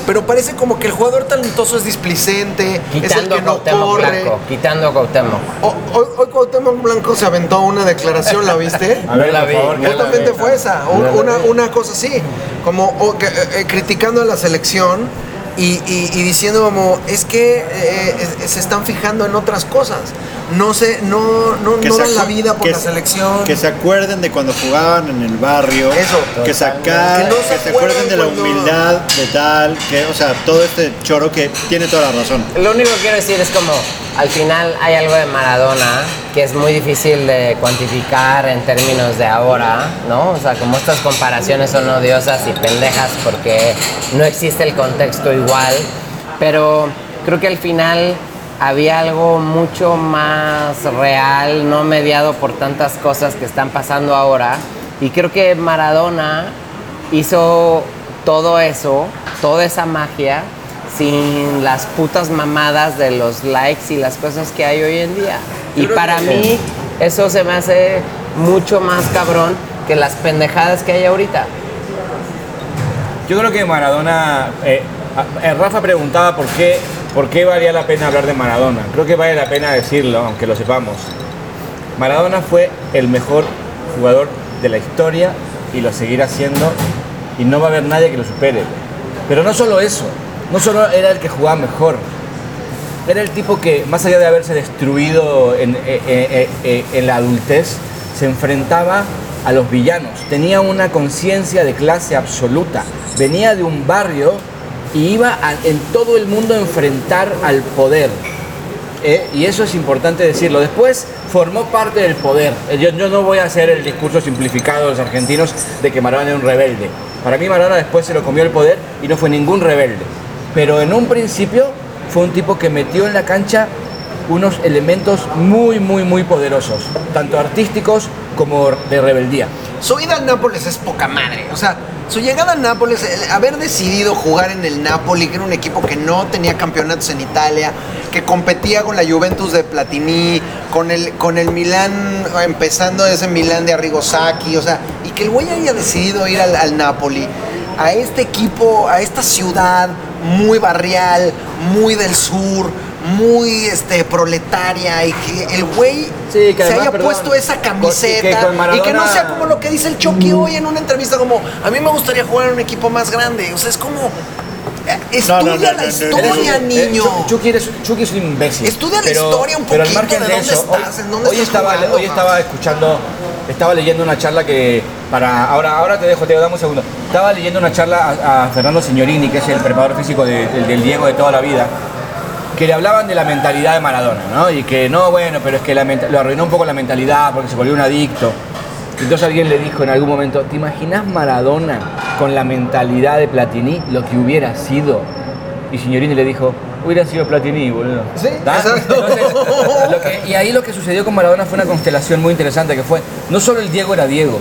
Pero parece como que el jugador talentoso es displicente, es el Quitando que no Cuauhtémoc corre. Blanco, quitando a Cuauhtémoc. O- Hoy, hoy Cuauhtémoc Blanco se aventó una declaración, ¿la viste? <laughs> A ver, la por vi, favor, no que- la Justamente vi. fue esa, un- No la una, vi. una cosa así, como o que, eh, eh, criticando a la selección, y, y- y diciendo como, es que eh, es- se están fijando en otras cosas. No se, no, no, Que no dan la vida por que la se- selección. Que se acuerden de cuando jugaban en el barrio. Eso. Que, saca- Que no se que se acuerden de la cuando- humildad, de tal, que, o sea, todo este choro que tiene toda la razón. Lo único que quiero decir es como, al final hay algo de Maradona que es muy difícil de cuantificar en términos de ahora, ¿no? O sea, como estas comparaciones son odiosas y pendejas porque no existe el contexto igual, pero creo que al final había algo mucho más real, no mediado por tantas cosas que están pasando ahora. Y creo que Maradona hizo todo eso, toda esa magia, sin las putas mamadas de los likes y las cosas que hay hoy en día. Y para mí eso se me hace mucho más cabrón que las pendejadas que hay ahorita. Yo creo que Maradona. eh, Rafa preguntaba por qué, por qué valía la pena hablar de Maradona. Creo que vale la pena decirlo, aunque lo sepamos. Maradona fue el mejor jugador de la historia y lo seguirá siendo. Y no va a haber nadie que lo supere. Pero no solo eso, no solo era el que jugaba mejor. Era el tipo que, más allá de haberse destruido en, eh, eh, eh, en la adultez, se enfrentaba a los villanos. Tenía una conciencia de clase absoluta. Venía de un barrio y iba en todo el mundo a enfrentar al poder. ¿eh? Y eso es importante decirlo. Después formó parte del poder. Eh, Yo, no voy a hacer el discurso simplificado de los argentinos de que Maradona era un rebelde. Para mí Maradona después se lo comió el poder y no fue ningún rebelde. Pero en un principio fue un tipo que metió en la cancha unos elementos muy, muy, muy poderosos, tanto artísticos como de rebeldía. Su ida al Nápoles es poca madre. O sea, su llegada al Nápoles, el haber decidido jugar en el Napoli, que era un equipo que no tenía campeonatos en Italia, que competía con la Juventus de Platini, con el, con el Milán, empezando ese Milán de Arrigo Sacchi, o sea, y que el güey haya decidido ir al, al Napoli, a este equipo, a esta ciudad muy barrial, muy del sur, muy este proletaria y que el güey Sí, que se haya perdón, puesto esa con- camiseta que con y que no Maradona- sea como lo que dice el Chucky hoy en una entrevista como a mí me gustaría jugar en un equipo más grande o sea es como eh, estudia no, no, la no, no, historia Eh, niño Chu- Chucky, eres- Chucky es un imbécil. Estudia la Pero- historia un pero al poquito margen de de dónde eso, estás, hoy, en dónde hoy estás estaba, jugando, hoy estaba escuchando, estaba leyendo una charla que para ahora, ahora te dejo, te dame un segundo. Estaba leyendo una charla a, a Fernando Signorini, que es el preparador físico de- del- del Diego de toda la vida, que le hablaban de la mentalidad de Maradona, ¿no? Y que no, bueno, pero es que la lo arruinó un poco la mentalidad porque se volvió un adicto. Entonces alguien le dijo en algún momento, ¿te imaginas Maradona con la mentalidad de Platini, lo que hubiera sido? Y Signorini le dijo, hubiera sido Platini, boludo. Sí, exacto. Entonces, lo que- y ahí lo que sucedió con Maradona fue una constelación muy interesante, que fue, no solo el Diego era Diego,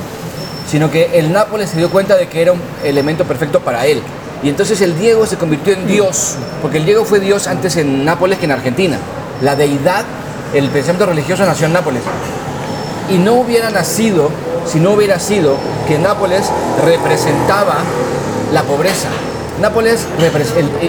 sino que el Nápoles se dio cuenta de que era un elemento perfecto para él. Y entonces el Diego se convirtió en Dios, porque el Diego fue Dios antes en Nápoles que en Argentina. La deidad, el pensamiento religioso nació en Nápoles. Y no hubiera nacido si no hubiera sido que Nápoles representaba la pobreza. Nápoles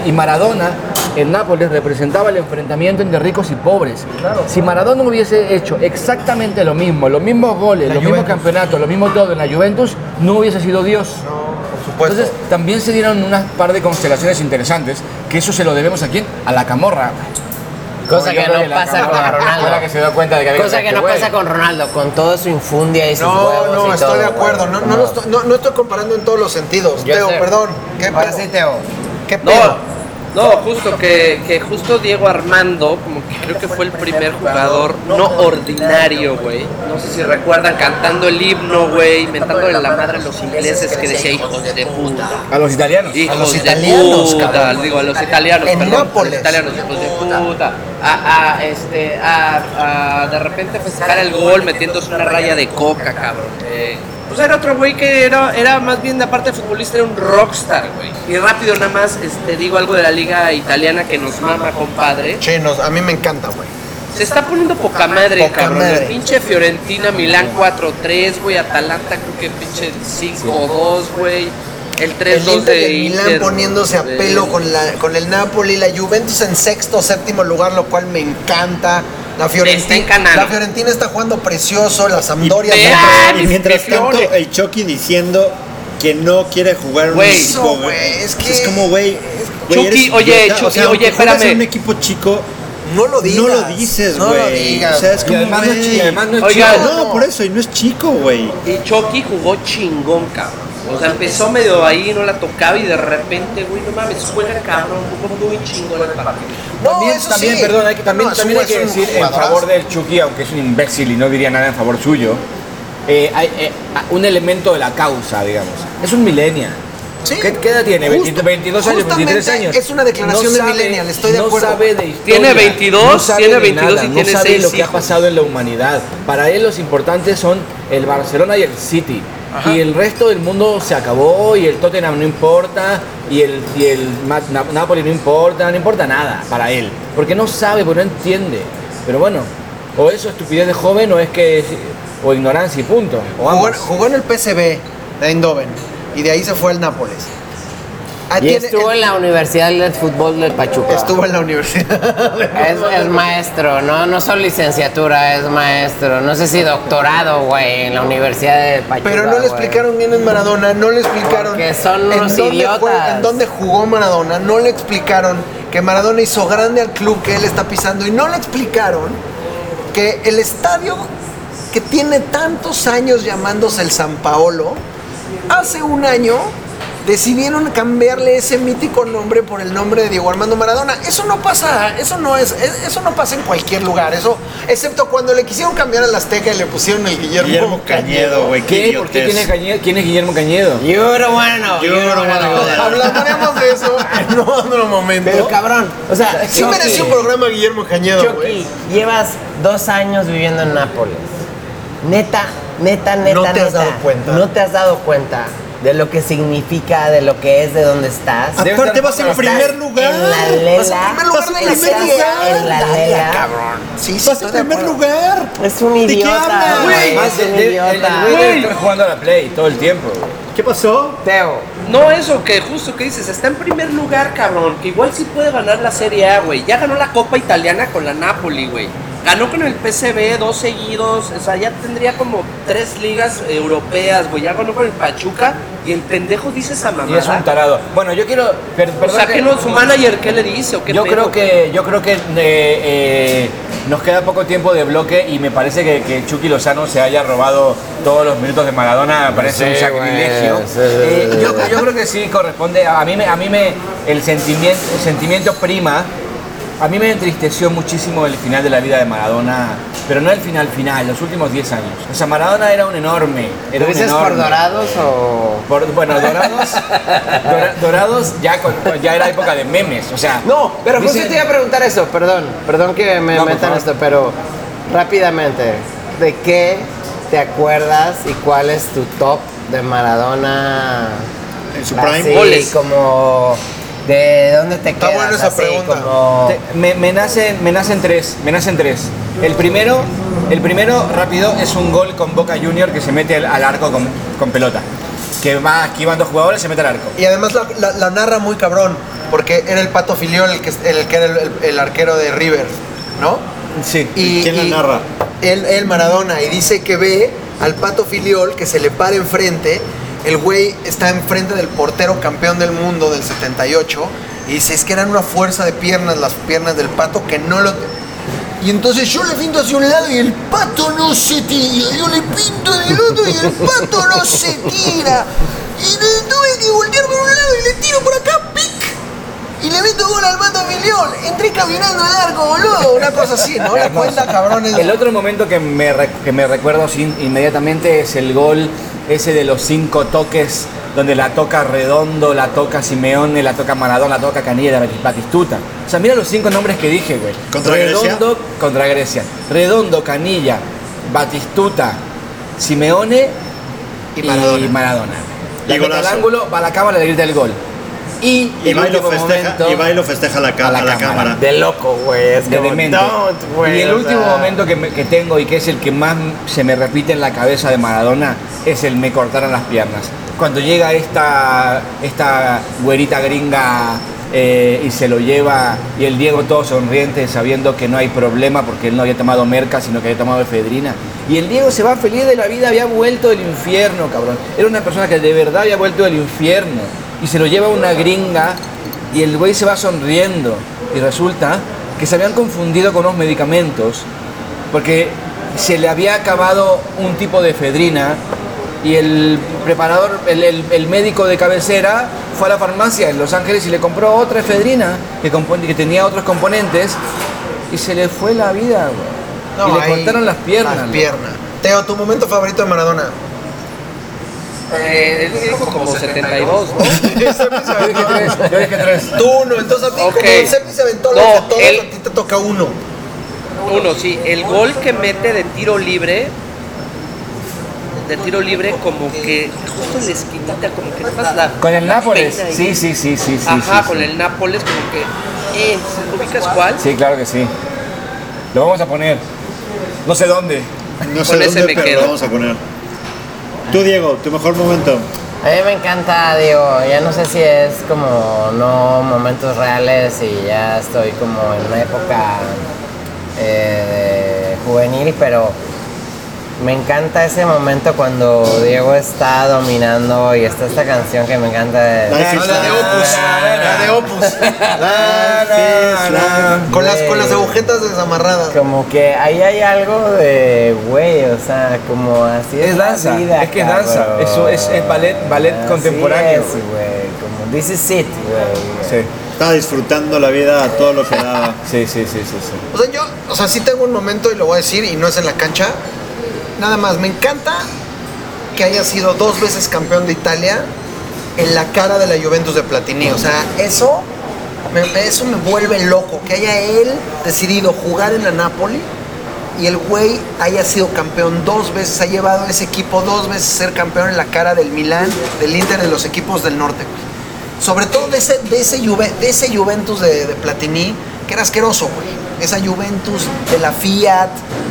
y Maradona en Nápoles representaba el enfrentamiento entre ricos y pobres. Si Maradona hubiese hecho exactamente lo mismo, los mismos goles, los mismos campeonatos, lo mismo todo en la Juventus, no hubiese sido Dios. por supuesto Entonces también se dieron unas par de constelaciones interesantes, que eso se lo debemos a quién? A la camorra. Cosa que no pasa con Ronaldo. la que se dio cuenta de que había Cosa que no güey. pasa con Ronaldo, con toda su infundia y sus no huevos no y estoy todo, de acuerdo no, no, lo estoy, no, no estoy comparando en todos los sentidos Yo Teo sé. perdón ¿qué Ahora pedo? sí, Teo. ¿Qué No, pedo? No, justo que, que justo Diego Armando, como que creo que fue el primer jugador no ordinario, güey. No sé si recuerdan cantando el himno, güey, inventándole la madre a los ingleses que decía hijos de puta. A los italianos. Hijos los de italianos, puta, cabrón. digo a los italianos, En perdón, Nápoles. a los italianos, hijos de puta. A, a, este, a, a de repente festejar el gol metiéndose una raya de coca, cabrón. Eh, pues era otro güey que era, era más bien, aparte de futbolista, era un rockstar, güey. Y rápido nada más, este, digo algo de la liga italiana que nos mama, compadre. Che, nos- a mí me encanta güey Se está poniendo poca madre, Poca cabrón. madre. Pinche Fiorentina, Milán 4-3, güey. Atalanta creo que pinche 5-2, güey. El 3-2 el Inter de el Milán Inter, poniéndose a de- pelo con, la, con el Napoli, la Juventus en sexto o séptimo lugar, lo cual me encanta. La Fiorentina, encanado. la Fiorentina está jugando precioso, la Sampdoria Y- está- ¡Ah, y mis mientras tanto, el Chucky diciendo que no quiere jugar un equipo. Eso, güey, es que- como, güey. Chucky, oye, idiota. Chucky, aunque oye, juegas espérame. en un equipo chico, No lo digas. no lo dices, No güey. lo digas. O sea, es como, además no es además no es chico. No, por eso, y no es chico, güey. Y Chucky jugó chingón, cabrón. O sea, empezó medio ahí, no la tocaba y de repente, güey, no mames, juega cabrón, jugó muy chingón el partido. No, también, eso también sí. perdón, hay que, también, No, es también hay que decir en favor del Chucky, aunque es un imbécil y no diría nada en favor suyo, eh, hay eh, un elemento de la causa, digamos. Es un millennial. Sí. ¿Qué, qué edad tiene? Justo- ¿20 22 años, 23 justamente años. es una declaración de millennial, estoy de no acuerdo. sabe de historia. Tiene 22, no sabe tiene de 22 nada, y no tiene sabe seis lo que ha hijos. pasado en la humanidad. Para él los importantes son el Barcelona y el City. Ajá. Y el resto del mundo se acabó y el Tottenham no importa y el, y el Napoli no importa, no importa nada para él. Porque no sabe, porque no entiende. Pero bueno, o eso estupidez de joven o es que o ignorancia y punto. O jugó en el PSV de Eindhoven y de ahí se fue al Nápoles. Ah, Y tiene- estuvo en la Universidad de Fútbol de Pachuca. estuvo en la universidad. Es, es maestro, ¿no? No solo licenciatura, es maestro. No sé si doctorado, güey, en la Universidad de Pachuca. Pero no le explicaron quién es Maradona, no le explicaron Porque son en unos dónde idiotas. fue- en dónde jugó Maradona, no le explicaron que Maradona hizo grande al club que él está pisando y no le explicaron que el estadio que tiene tantos años llamándose el San Paolo, hace un año decidieron cambiarle ese mítico nombre por el nombre de Diego Armando Maradona. Eso no pasa, eso no es, es- eso no pasa en cualquier lugar, eso, excepto cuando le quisieron cambiar al Azteca y le pusieron el Guillermo, Guillermo Cañedo, güey. ¿Qué? ¿Por qué tiene Cañedo? ¿Quién es Guillermo Cañedo? You don't wanna know, you don't wanna know that. Hablaremos de eso en <laughs> otro momento. Pero cabrón, o sea, sí Chucky, mereció un programa Guillermo Cañedo, güey. Chucky, llevas dos años viviendo en Nápoles. Neta, neta, neta, No te has dado cuenta. No te has dado cuenta de lo que significa, de lo que es, de dónde estás. Debe Aparte vas en primer lugar. En la Vas en lela. primer lugar de la. En la Dale, lela. cabrón. Sí, sí, Vas en primer lugar. Es un ¿De qué idiota, hablas? güey. De- un de- el- el idiota. güey jugando a la Play todo el tiempo. güey. ¿Qué pasó? Teo, No, eso que justo que dices, está en primer lugar, cabrón, que igual sí puede ganar la Serie A, güey. Ya ganó la Copa Italiana con la Napoli, güey. Ganó con el PSV dos seguidos, o sea, ya tendría como tres ligas europeas, güey. Ya ganó con el Pachuca y el pendejo dice esa Y es un mamada. tarado. Bueno, yo quiero. per- O sea, que- que no, su manager, ¿qué le dice o qué yo pedo? creo que yo creo que eh, eh, nos queda poco tiempo de bloque y me parece que, que Chucky Lozano se haya robado todos los minutos de Maradona me parece Sí, un sacrilegio. güey, sí, Eh, sí, yo, creo que sí corresponde a mí me a mí me el sentimiento el sentimiento prima a mí me entristeció muchísimo el final de la vida de Maradona, pero no el final final, los últimos 10 años. O sea, Maradona era un enorme, era ¿lo un dices por enorme. dorados o...? Por- bueno, Dorados, Dora- Dorados ya, con- ya era época de memes, o sea. No, pero justo dicen- te iba a preguntar eso, perdón, perdón que me No, por metan esto, pero rápidamente, ¿de qué te acuerdas y cuál es tu top de Maradona? En su prime. Como ¿de dónde te Está quedas? buena esa Así, pregunta. como- Te- me, me nacen, me nacen tres, me nacen tres. El primero, el primero rápido es un gol con Boca Junior que se mete al, al arco con, con pelota. Que va esquivando jugadores y se mete al arco. Y además la, la- la narra muy cabrón, porque era el Pato Filiol el que, el que era el, el- el arquero de River, ¿no? Sí. Y, ¿Quién la y narra? Él, él, Maradona, y dice que ve al Pato Filiol que se le para enfrente. El güey está enfrente del portero campeón del mundo del 78 y dice, es que eran una fuerza de piernas las piernas del Pato que no lo... Y entonces yo le pinto hacia un lado y el pato no se tira. Yo le pinto del otro y el pato no se tira. Y tuve que voltear por un lado y le tiro por acá. Y le meto gol al pato Filiol. Entré caminando al arco, boludo. Una cosa así, ¿no? La cuenta, cabrones. El otro momento que me, que me recuerdo inmediatamente es el gol ese de los cinco toques, donde la toca Redondo, la toca Simeone, la toca Maradona, la toca Canilla, Batis- Batistuta. O sea, mira los cinco nombres que dije, güey. ¿Contra Grecia? Redondo, contra Grecia. Redondo, Canilla, Batistuta, Simeone Y y Maradona. Maradona. Y al golazo. ángulo, va a la cámara, le grita el gol. Y, Y último festeja, momento- y va y lo festeja la, a la a la cámara. cámara. De loco, güey. Es de demente. Y el último sea, momento que, me- que tengo y que es el que más se me repite en la cabeza de Maradona es el me cortaron las piernas. Cuando llega esta, esta güerita gringa eh, y se lo lleva y el Diego todo sonriente sabiendo que no hay problema porque él no había tomado merca sino que había tomado efedrina Y el Diego se va feliz de la vida, había vuelto del infierno, cabrón. Era una persona que de verdad había vuelto del infierno. Y se lo lleva una gringa y el güey se va sonriendo. Y resulta que se habían confundido con unos medicamentos porque se le había acabado un tipo de efedrina y el preparador, el, el- el médico de cabecera fue a la farmacia en Los Ángeles y le compró otra efedrina que, que tenía otros componentes y se le fue la vida, güey. y le cortaron las piernas. Las piernas. Teo, tu momento favorito de Maradona. Eh, él dijo como 72, ¿no? <laughs> Yo dije tres, yo dije tres. Tú uno, entonces a ti Ok. como Sepi se aventó los No, de todos, él- a ti te toca uno. Uno, sí. El gol que mete de tiro libre, de tiro libre, como que justo en la esquinita, como que nada más la. Con el la Nápoles, peina ahí. sí, sí, sí, sí, sí. Ajá, sí, con sí. el Nápoles, como que. Eh, ¿ubicas cuál? Sí, claro que sí. Lo vamos a poner. No sé dónde. No sé Con ese dónde, me pero quedo. lo vamos a poner. Tú, Diego, tu mejor momento. A mí me encanta, digo, ya no sé si es como no momentos reales y ya estoy como en una época eh, juvenil, pero me encanta ese momento cuando Diego está dominando y está esta canción que me encanta. de- La de Opus. La de <laughs> Opus. Con las, con las agujetas desamarradas. Como que ahí hay algo de, güey, o sea, como así es, Es la danza, vida, es que es danza, eso es- es ballet- ballet Así contemporáneo, es, güey, como this is it, güey. Sí, Estaba disfrutando la vida a todo lo que daba. sí, sí, sí, sí. sí. O sea, yo, o sea, sí tengo un momento y lo voy a decir y no es en la cancha. Nada más, me encanta que haya sido dos veces campeón de Italia en la cara de la Juventus de Platini. O sea, eso me, eso me vuelve loco. Que haya él decidido jugar en la Napoli y el güey haya sido campeón dos veces, ha llevado ese equipo dos veces a ser campeón en la cara del Milán, del Inter, de los equipos del norte. Sobre todo de ese, de ese, Juve- de ese Juventus de, de Platini, que era asqueroso, güey. Esa Juventus de la Fiat,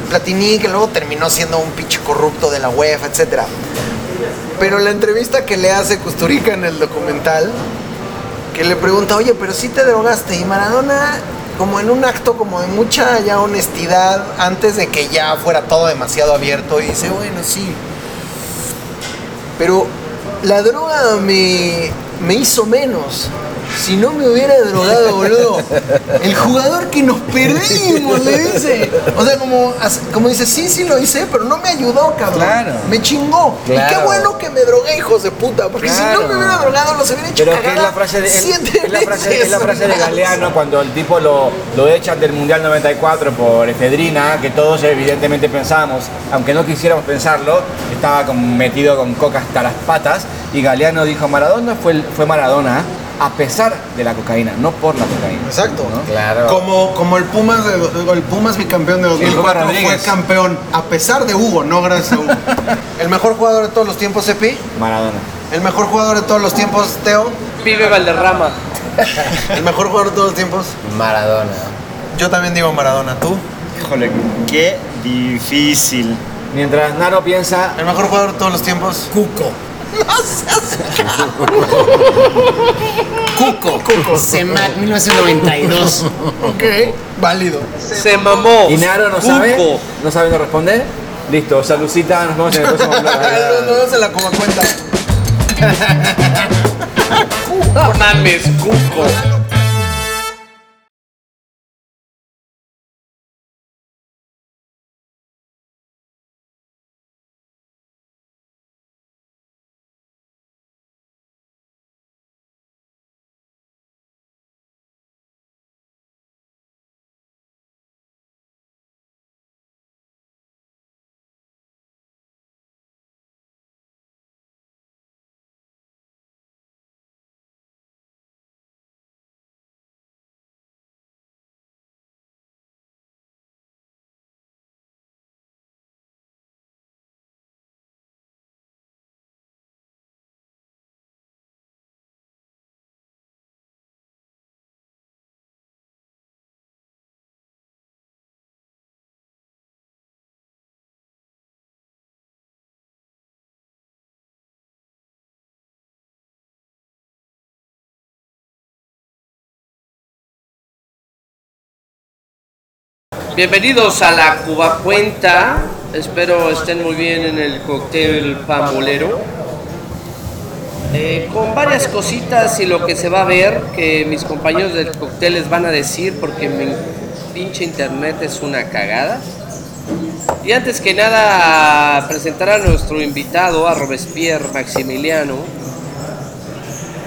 Platini, que luego terminó siendo un pinche corrupto de la UEFA, etc. Pero la entrevista que le hace Custurica en el documental, que le pregunta, oye, pero sí te drogaste. Y Maradona, como en un acto como de mucha ya honestidad, antes de que ya fuera todo demasiado abierto, dice, bueno, sí. Pero la droga me, me hizo menos. Si no me hubiera drogado, boludo. El jugador que nos perdimos, le dice. O sea, como, como dice, sí, sí lo hice, pero no me ayudó, cabrón. Claro. Me chingó. Y qué bueno que me drogué, hijos de puta. Porque si no me hubiera drogado, los hubiera hecho Pero que es cagada la frase de, es, la frase, veces. es la frase de Galeano cuando el tipo lo, lo echan del Mundial 94 por efedrina, que todos evidentemente pensamos, aunque no quisiéramos pensarlo, estaba como metido con coca hasta las patas, y Galeano dijo, Maradona fue, fue Maradona a pesar de la cocaína, no por la cocaína. Exacto. ¿no? Claro. Como, como el Pumas de- el Pumas bicampeón de Sí, el 2004 Pumas fue campeón a pesar de Hugo, no gracias a Hugo. <laughs> el mejor jugador de todos los tiempos, Epi. Maradona. El mejor jugador de todos los tiempos, Teo. Pibe Valderrama. El mejor jugador de todos los tiempos. Maradona. Yo también digo Maradona. ¿Tú? Híjole, qué difícil. Mientras Naro piensa, El mejor jugador de todos los tiempos. Cuco. No seas- Cuco. Semac 1992. ok, válido. Se mamó. y Naro no Cuco. sabe, no sabe no responder, listo, saludcita, nos vemos en el próximo vemos en la coma cuenta. No mames, Cuco. Bienvenidos a la Cuba Cuenta Espero estén muy bien en el cóctel pambolero. Eh, con varias cositas y lo que se va a ver, que mis compañeros del cóctel les van a decir, porque mi pinche internet es una cagada. Y antes que nada, presentar a nuestro invitado, a Robespierre Maximiliano,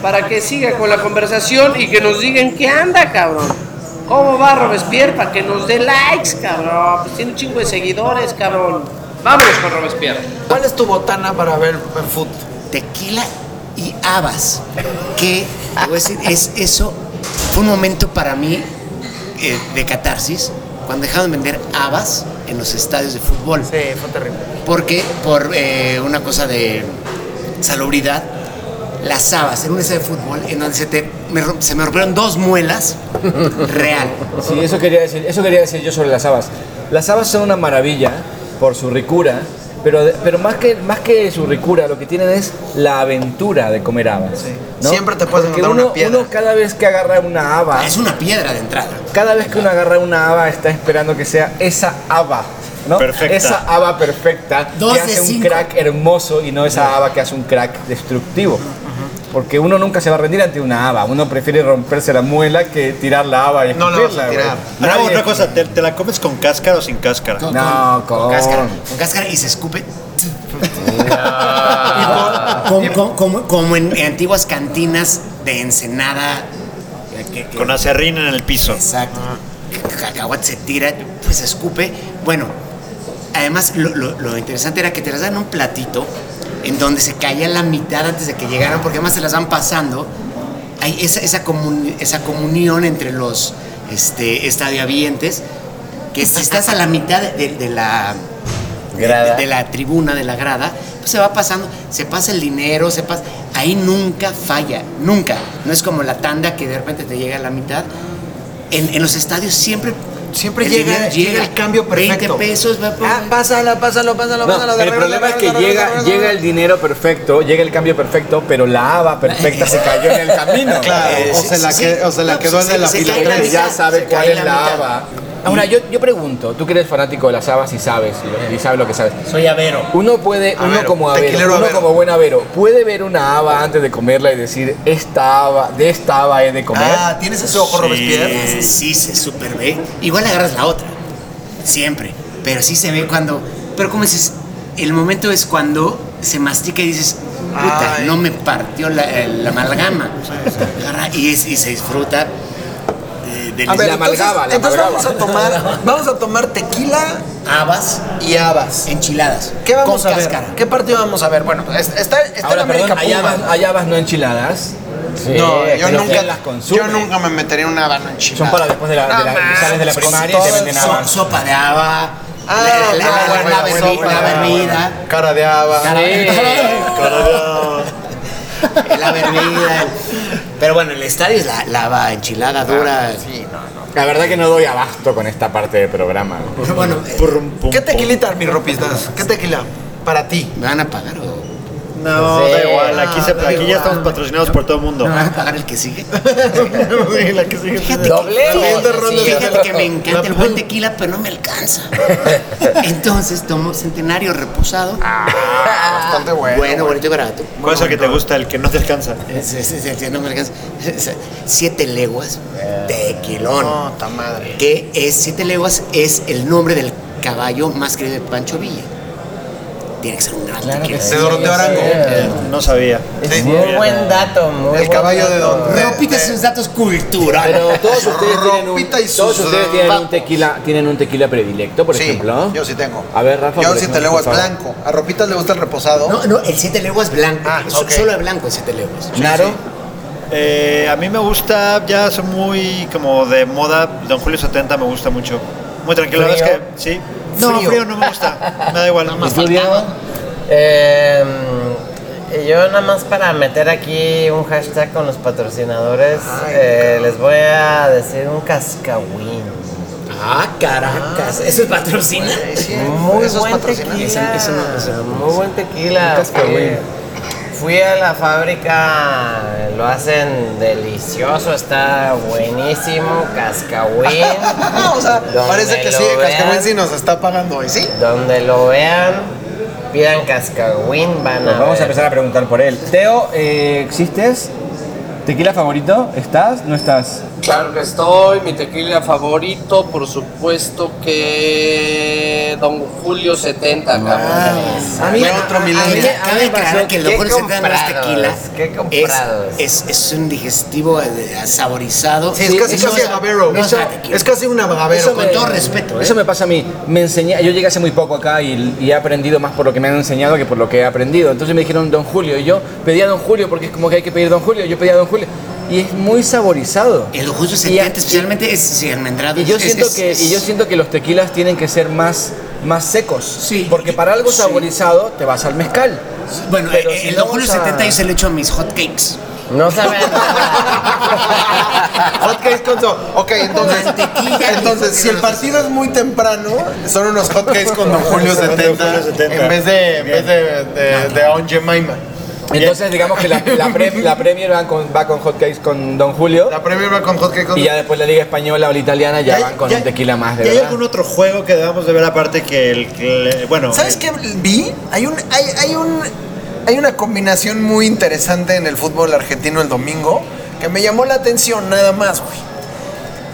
para que siga con la conversación y que nos digan qué anda, cabrón. ¿Cómo va Robespierre? Para que nos dé likes, cabrón. Pues tiene un chingo de seguidores, cabrón. Vámonos con Robespierre. ¿Cuál es tu botana para ver el fútbol? tequila y habas. Que, te voy a decir, es, eso fue un momento para mí eh, de catarsis cuando dejaron de vender habas en los estadios de fútbol. Sí, fue terrible. Porque por eh, una cosa de salubridad, las habas en un estadio de fútbol en donde se, te, me, se me rompieron dos muelas real. Sí, eso quería decir, eso quería decir yo sobre las habas. Las habas son una maravilla por su ricura, pero, pero más, que, más que su ricura, lo que tienen es la aventura de comer habas. ¿no? Siempre te puedes Porque encontrar uno, una piedra. uno cada vez que agarra una haba, Es una piedra de entrada. cada vez que uno agarra una haba está esperando que sea esa haba. ¿no? Perfecta. Esa haba perfecta Dos que hace un cinco. crack hermoso y no esa haba que hace un crack destructivo. Porque uno nunca se va a rendir ante una haba. Uno prefiere romperse la muela que tirar la haba y No la vas a escupirla, tirar. güey. Ahora, Nadie- otra cosa, ¿te, te la comes con cáscara o sin cáscara? Con, No, con- con con- cáscara. Con cáscara y se escupe. como, como- como- como en, en antiguas cantinas de Ensenada. eh, que- que- Con acerrín en el piso. Exacto. Cacahuate se tira, pues se escupe. Bueno, además lo, lo- lo interesante era que te las dan en un platito en donde se caía la mitad antes de que llegaran, porque además se las van pasando. Hay esa, esa, comun- esa comunión entre los este, estadiohabientes, que si estás a la mitad de, de- de la de- Grada. de la tribuna, de la grada, pues se va pasando, se pasa el dinero, se pasa. Ahí nunca falla, nunca. No es como la tanda que de repente te llega a la mitad. En, en los estadios siempre. Siempre el llega, llega el cambio perfecto. 20 pesos, va, Ah, pásalo, pásalo, pásalo, No, pásalo. el problema es que llega, llega el dinero perfecto, llega el cambio perfecto, pero la haba perfecta se cayó en el camino. Claro, Eh, o se la, quedó el de la fila ya sabe cuál es la haba. Ahora, yo, yo pregunto, tú que eres fanático de las habas y sabes, y, sabes lo que sabes. Soy avero. Uno puede, uno Avero, como avero, tequilero uno avero. como buen avero, puede ver una haba antes de comerla y decir, esta haba, de esta haba he de comer. Ah, ¿tienes ese ojo, Robespierre? Eh, sí, se super ve. Igual agarras la otra. Siempre. Pero sí se ve cuando. Pero como dices, el momento es cuando se mastica y dices, puta, Ay. no me partió la, la amalgama. Agarra y, es- y se disfruta eh, del A ver, La entonces, amalgama, la entonces vamos a tomar, vamos a tomar tequila habas y habas. enchiladas. ¿Qué vamos con a ver? cáscara. ¿Qué partido vamos a ver? Bueno, es- está, está Ahora, el América perdón, hay Puma. habas, hay habas no enchiladas. Sí, no, yo nunca, ¿quién las consume? yo nunca me metería en una habana enchilada. Son para después de la, de la- No mames, sales de la primaria y te venden el So- habas. sopa de haba. Ah, la, la, ah, la- la bermi- bueno, la bueno, bebida. Cara de haba. La bebida. Pero bueno, el estadio es la, la haba enchilada dura. Sí, no, no. La verdad que no doy abasto con esta parte del programa. Bueno, ¿Qué tequilita, mi ropistas? ¿Qué tequila? Para ti. ¿me van a pagar o No, Sí. da igual. Aquí, se- Ah, aquí ya estamos patrocinados por todo el mundo. me van a pagar el que sigue? <laughs> Sí, la que sigue. Fíjate Doble. que, fíjate que me encanta el buen tequila, pero no me alcanza. Entonces tomo centenario reposado. Bastante bueno. bueno, bonito y barato. ¿Cuál es el que te gusta, el que no te alcanza? Es- es- es- es- no me alcanza. Siete leguas, tequilón. No, ta madre. que es Siete Leguas es el nombre del caballo más querido de Pancho Villa. Tiene que ser un gran Claro que tequila. sí, De Doroteo. Arango. No sabía. Es muy buen dato, muy El buen caballo de don- de- Repite sus datos culturales. Pero todos ustedes tienen un, Ropita y todos sus ustedes tienen un tequila, tienen un tequila predilecto, por sí, ejemplo. yo sí tengo. A ver, Rafa. Yo por sí te ejemplo, leguas blanco. A Ropitas le gusta el reposado. No, no, el Siete Leguas blanco. Ah. Solo el blanco el Siete Leguas. Naro. Eh, a mí me gusta, ya son muy como de moda. Don Julio 70 me gusta mucho. Muy tranquilo, la verdad es que sí. No, Frío. frío, no me gusta. Me da igual. ¿Y tú, Diego? Eh, yo nada más para meter aquí un hashtag con los patrocinadores, eh, les voy a decir un cascahuín. Ah, caracas. ¿Eso es patrocina? Muy buen tequila. No- no- muy buen tequila. Un cascahuín. Fui a la fábrica, lo hacen delicioso, está buenísimo, cascahuín. <laughs> o sea, Donde parece que sí, Cascahuín vean. sí nos está pagando hoy, ¿sí? Donde lo vean, pidan cascahuín, van a vamos a empezar a preguntar por él. Teo, eh, ¿existes? ¿Tequila favorito? ¿Estás? ¿No estás? Claro que estoy, mi tequila favorito, por supuesto que Don Julio 70, cabrón. A mí- otro a- a- milenio. a mí- a que el ¿qué Don Julio Centeno no es comprados? tequila. ¿Qué comprados? Es, es, es un digestivo saborizado. Sí, es casi Eso casi es- agavero. no es Eso- una tequila. es casi un agavero. Eso con me- todo respeto, ¿eh? Eso me pasa a mí. Me enseñé, yo llegué hace muy poco acá y, y he aprendido más por lo que me han enseñado que por lo que he aprendido. Entonces me dijeron Don Julio y yo pedía Don Julio porque es como que hay que pedir Don Julio. Yo pedía Don Julio y es muy saborizado. El Don Julio Y- 70 especialmente es sí, almendrado. Y yo es- siento es- que es- y yo siento que los tequilas tienen que ser más más secos. Sí. Porque para algo Sí. saborizado te vas al mezcal. Bueno, Pero eh, si el no Don Julio vamos a- 70 yo se lo echo a mis hot cakes. No saben. <laughs> Hotcakes con so- Ok, entonces, entonces si el partido es muy temprano, son unos hotcakes con Don <laughs> Julio Con Don 70, Julio 70. en vez de, en vez de, de, de Aunt Jemima. Entonces digamos que la, la, <laughs> pre- la Premier va con, va con hotcakes con Don Julio La Premier va con hotcakes con y ya después la liga española o la italiana ya, van con un tequila más de ¿Y hay verdad. algún otro juego que debamos de ver aparte que el... que el- bueno, ¿Sabes qué vi? Hay un, hay, hay un, hay una combinación muy interesante en el fútbol argentino el domingo que me llamó la atención nada más, güey.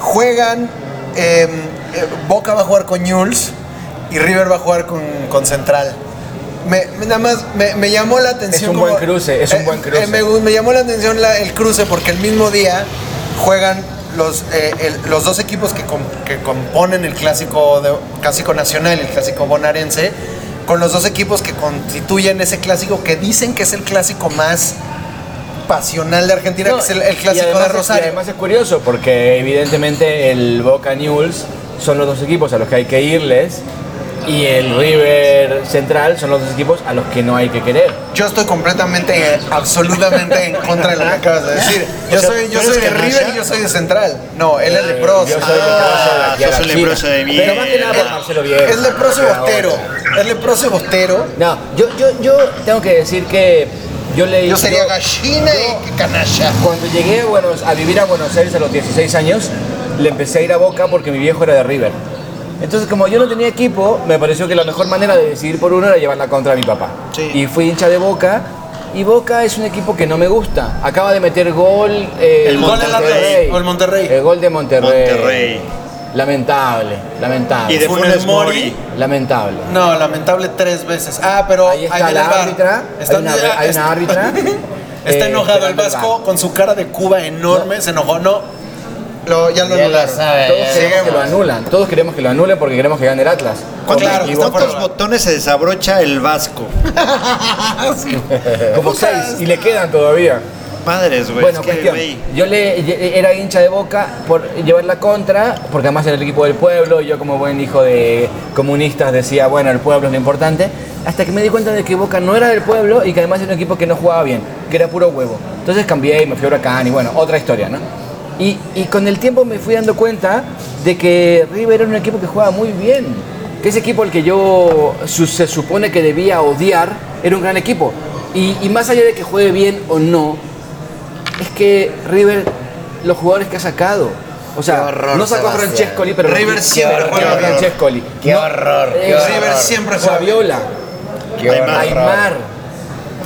Juegan, eh, eh, Boca va a jugar con Newell's y River va a jugar con, con Central. Me, nada más me, me llamó la atención. un buen cruce, es un buen cruce. me, me llamó la atención la- el cruce porque el mismo día juegan los, eh, el- los dos equipos que, com- que componen el clásico, de, clásico nacional, el clásico bonaerense, con los dos equipos que constituyen ese clásico que dicen que es el clásico más pasional de Argentina, No, que es el, el clásico además de es- Rosario. Y además es curioso porque evidentemente el Boca News son los dos equipos a los que hay que irles y el River Central son los dos equipos a los que no hay que querer. Yo estoy completamente, eh, absolutamente en contra de lo que <laughs> acabas de decir. Yo soy, yo ¿tú eres soy de? River y yo soy de Central. No, él es leproso. Yo soy leproso de aquí a sos la un China. leproso de Pero más que nada por. Marcelo. Es leproso y bostero. Es leproso y bostero. No, yo, yo, yo tengo que decir que yo leí... Yo sería yo- gallina y canalla. Cuando llegué a, Buenos- a vivir a Buenos Aires a los 16 años, le empecé a ir a Boca porque mi viejo era de River. Entonces, como yo no tenía equipo, me pareció que la mejor manera de decidir por uno era llevarla contra mi papá. Sí. Y fui hincha de Boca. Y Boca es un equipo que no me gusta. Acaba de meter gol eh, El gol del Monterrey. O el Monterrey. El gol de Monterrey. Monterrey. Lamentable, lamentable. Y de Funes Mori. Lamentable. No, lamentable tres veces. Ah, pero Ahí está la árbitra. Está, hay una, hay una <laughs> árbitra. Está eh, enojado el Vasco con su cara de Cuba enorme. Se enojó. No. Lo, ya lo Ya lo anularon. sabe, Todos ya queremos que lo anulan. Todos queremos que lo anulen porque queremos que gane el Atlas. ¿Cuántos- Claro, ¿Cuántos botones se desabrocha el Vasco? <laughs> Como seis y le quedan todavía. Madres, güey. Bueno, cuestión. Yo le era hincha de Boca por llevar la contra, porque además era el equipo del pueblo, y yo como buen hijo de comunistas decía, bueno, el pueblo es lo importante, hasta que me di cuenta de que Boca no era del pueblo y que además era un equipo que no jugaba bien, que era puro huevo. Entonces cambié y me fui a Huracán y bueno, otra historia, ¿no? Y, y con el tiempo me fui dando cuenta de que River era un equipo que jugaba muy bien, que ese equipo al que yo su- se supone que debía odiar era un gran equipo. Y, y más allá de que juegue bien o no, es que River, los jugadores que ha sacado, o sea, Qué horror, no sacó a. Francescoli, pero River siempre Qué juega bien. Francescoli. Qué No, horror, qué eh, horror. River siempre juega Qué Aymar. horror. Aymar,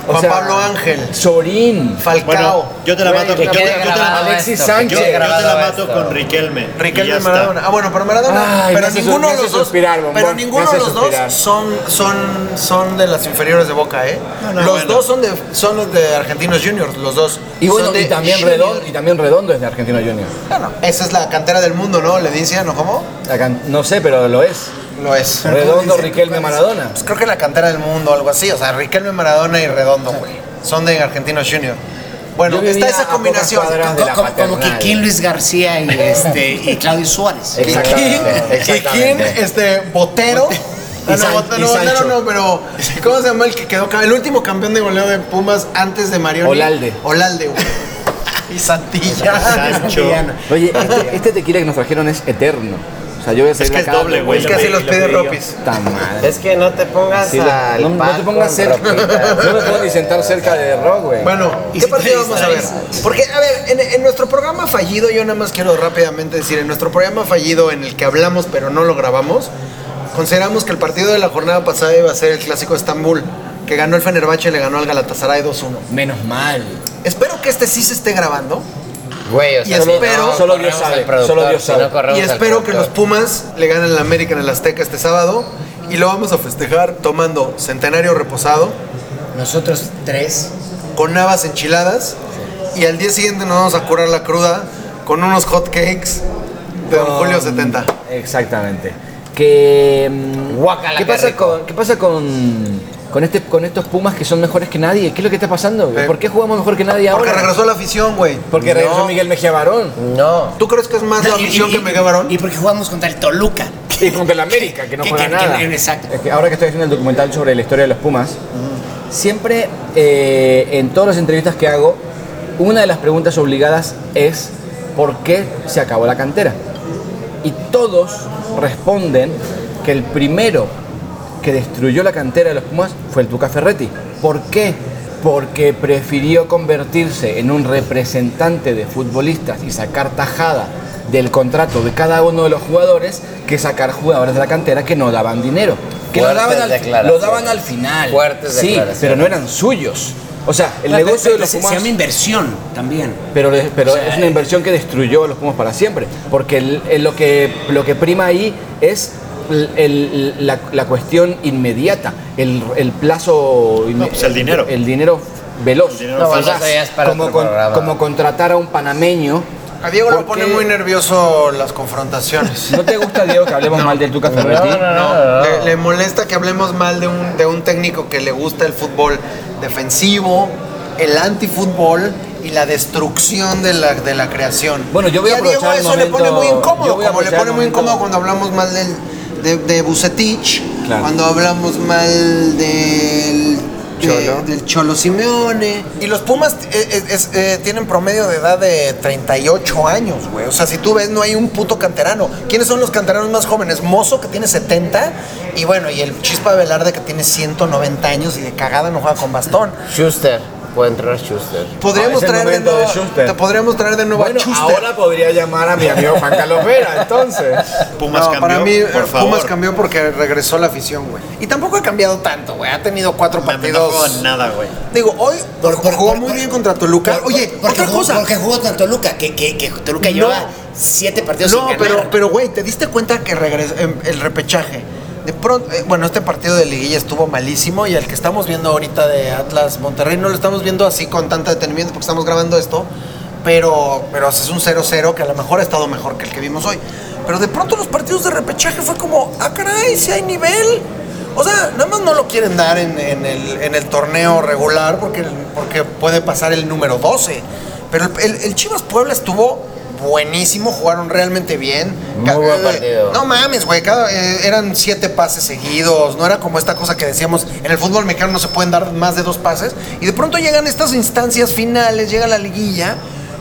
o Juan sea, Pablo Ángel. Sorín, Falcao. Bueno, yo te la mato. grabado Alexis Sánchez. yo- te la mato esto. con Riquelme. Riquelme. Maradona. Ah, bueno, pero Maradona. Ay, pero me hace ninguno su- de los dos. pero ninguno de los dos son, son, son de las inferiores de Boca, ¿eh? No, no, los bueno. dos son de, son de Argentinos Juniors, los dos. y bueno, y también, Junior. Redondo, y también Redondo es de Argentino Junior. Bueno, esa es la cantera del mundo, ¿no? Le dicen, ¿no? ¿Cómo? No sé, pero lo es. Lo es. Redondo, Riquelme, Maradona. Pues creo que la cantera del mundo, algo así. O sea, Riquelme, Maradona y Redondo, güey. Son de Argentinos Junior. Bueno, está esa combinación. cuadras de la Como, como que Luis García y, este, y Claudio Suárez. <laughs> ¿Y Exactamente, exactamente. Este, Botero. Ah, San- no, no, Botero Sancho. no, pero ¿cómo se llama el que quedó? El último campeón de goleo de Pumas antes de Marioni. Olalde. Olalde, güey. <laughs> Y. Santillán. Oye, este, <laughs> este tequila que nos trajeron es eterno. O sea, yo voy a salir Es que es acá, doble, güey. Es que así lo los pide. Ropis. Puta madre. Es que no te pongas Sí, al no, no par te pongas con cerca. ropitas. No me puedo ni sentar cerca de Rock, güey. Bueno, ¿Y ¿qué partido vamos a ver? Porque, a ver, en, en nuestro programa fallido, yo nada más quiero rápidamente decir, en nuestro programa fallido en el que hablamos pero no lo grabamos, consideramos que el partido de la jornada pasada iba a ser el clásico de Estambul, que ganó el Fenerbahce y le ganó al Galatasaray 2-1. Menos mal. Espero que este sí se esté grabando Güey, o Y sea, espero- solo Dios sabe, solo Dios si sabe. no y espero que los. Pumas le ganen al América en el Azteca este sábado y lo vamos a festejar tomando centenario reposado Nosotros tres. con navas enchiladas y al día siguiente nos vamos a curar la cruda con unos hot cakes de Don Julio 70. Exactamente. Que. Guácala, ¿qué, qué pasa rico. con, ¿Qué pasa con, con, este, con estos Pumas que son mejores que nadie? ¿Qué es lo que está pasando? güey? Eh, ¿Por qué jugamos mejor que nadie Porque ahora? regresó la afición, güey. Porque regresó No. Miguel Mejía Barón. No. ¿Tú crees que es más la afición y- que Mega Barón? Y porque jugamos contra el Toluca. <laughs> Y contra el América, que no Que- juega que- que- nada. exacto. Es que ahora que estoy haciendo el documental sobre la historia de los Pumas, siempre eh, en todas las entrevistas que hago, una de las preguntas obligadas es ¿por qué se acabó la cantera? Y todos responden que el primero que destruyó la cantera de los Pumas fue el Tuca Ferretti. ¿Por qué? Porque prefirió convertirse en un representante de futbolistas y sacar tajada del contrato de cada uno de los jugadores que sacar jugadores de la cantera que no daban dinero. Que lo daban, al, declaraciones. lo daban al final. Fuertes sí, pero no eran suyos. O sea, el Pero- negocio pero de los Pumas... se llama inversión también. Pero, pero O sea, es una inversión que destruyó a los Pumas para siempre. Porque el- el- lo, que, lo que prima ahí es el- la, la cuestión inmediata, el, el plazo. No, pues el dinero. El dinero veloz. El dinero No, para como, con- como contratar a un panameño. A Diego lo pone muy nervioso las confrontaciones. ¿No te gusta, Diego, que hablemos mal del Tuca Ferretti? No, no, No, no. le, le molesta que hablemos mal de un, de un técnico que le gusta el fútbol defensivo, el antifútbol y la destrucción de la, de la creación. Bueno, yo voy Y a Diego aprovechar el eso le pone momento- muy incómodo, a como le aprovechar pone muy momento- incómodo cuando hablamos mal del, de, de Bucetich, Claro. cuando hablamos mal del... de- Cholo. del Cholo Simeone. Y los Pumas eh, eh, es- eh, tienen promedio de edad de 38 años, güey. O sea, si tú ves, no hay un puto canterano. ¿Quiénes son los canteranos más jóvenes? Mozo, que tiene 70. Y bueno, y el Chispa Velarde, que tiene 190 años y de cagada no juega con bastón. Schuster. Puede entrar Schuster. Podríamos Ah, traer de nuevo. Schuster. te podríamos traer de nuevo Bueno, a Schuster. ahora podría llamar a mi amigo Juan Carlos Vera, entonces. Pumas no, cambió, para mí, por favor. Pumas cambió porque regresó la afición, güey. Y tampoco ha cambiado tanto, güey. Ha tenido cuatro No partidos. juegan nada, güey. Digo, hoy Por- por- jugó por- muy por- bien contra Toluca. Por- Oye, porque otra jugó, cosa. Porque jugó contra Toluca, que, que, que Toluca No. lleva siete partidos No, sin ganar. pero, pero, güey, ¿te diste cuenta que regresó el repechaje? De pronto, eh, bueno, este partido de liguilla estuvo malísimo y el que estamos viendo ahorita de Atlas Monterrey no lo estamos viendo así con tanta detenimiento porque estamos grabando esto, pero, pero es un 0-0 que a lo mejor ha estado mejor que el que vimos hoy. Pero de pronto los partidos de repechaje fue como, ah, caray, si hay nivel. O sea, nada más no lo quieren dar en, el, en el torneo regular porque, porque puede pasar el número 12. Pero el Chivas Puebla estuvo buenísimo, jugaron realmente bien. Muy buen eh, partido. No mames, güey, eh, eran siete pases seguidos, no era como esta cosa que decíamos, en el fútbol mexicano no se pueden dar más de dos pases, y de pronto llegan estas instancias finales, llega la liguilla,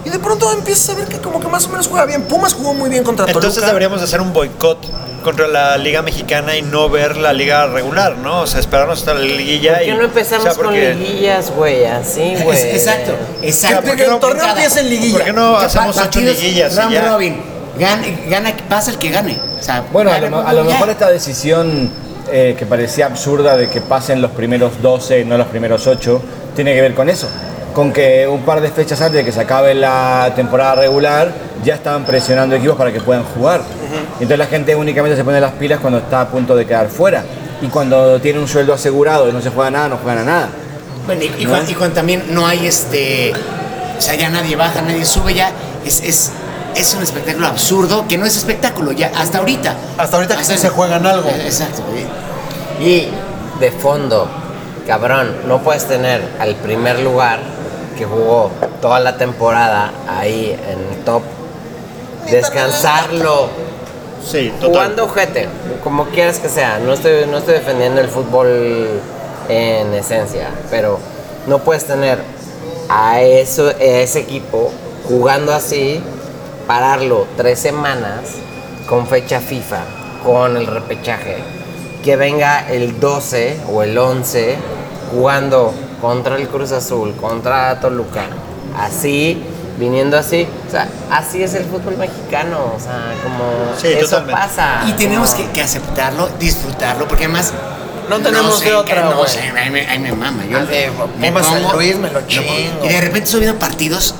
y de pronto empiezas a ver que como que más o menos juega bien. Pumas jugó muy bien contra Entonces Toluca. deberíamos hacer un boicot contra la Liga Mexicana y no ver la Liga regular, ¿no? O sea, esperarnos hasta la liguilla ¿Por qué y... no empezamos o sea, porque- con liguillas, güey? Así, Es- güey. exacto, exacto. Que- que el torneo empiece en liguilla. ¿Por qué no hacemos ocho partidos liguillas y Round ya? robin. Gana, gana, pasa el que gane. O sea, Bueno, a lo, a lo mejor esta decisión eh, que parecía absurda de que pasen los primeros 12, no los primeros 8, tiene que ver con eso. Con que un par de fechas antes de que se acabe la temporada regular, ya estaban presionando equipos para que puedan jugar. Entonces la gente únicamente se pone las pilas cuando está a punto de quedar fuera. Y cuando tiene un sueldo asegurado y no se juega nada, no juegan a nada. Bueno, y, y ¿No? y también no hay este. O sea, ya nadie baja, nadie sube, ya. Es, es, es un espectáculo absurdo que no es espectáculo, ya hasta ahorita. Hasta ahorita que sí se juegan algo. Exacto. Y de fondo, cabrón, no puedes tener al primer lugar que jugó toda la temporada ahí en el top, descansarlo, Sí, total. jugando ojete, como quieras que sea. No estoy, no estoy defendiendo el fútbol en esencia, pero no puedes tener a, eso, a ese equipo jugando así, pararlo tres semanas con fecha FIFA, con el repechaje, que venga el 12 o el 11 jugando contra el Cruz Azul, contra Toluca, así, viniendo así, o sea, así es el fútbol mexicano, o sea, como Sí, eso totalmente. pasa. Y tenemos como- que, que aceptarlo, disfrutarlo, porque además. No tenemos sé, de otra, No güey. sé, ahí me, ahí me mama. Yo me San pongo- Luis, me lo chingo. Y de repente estoy viendo partidos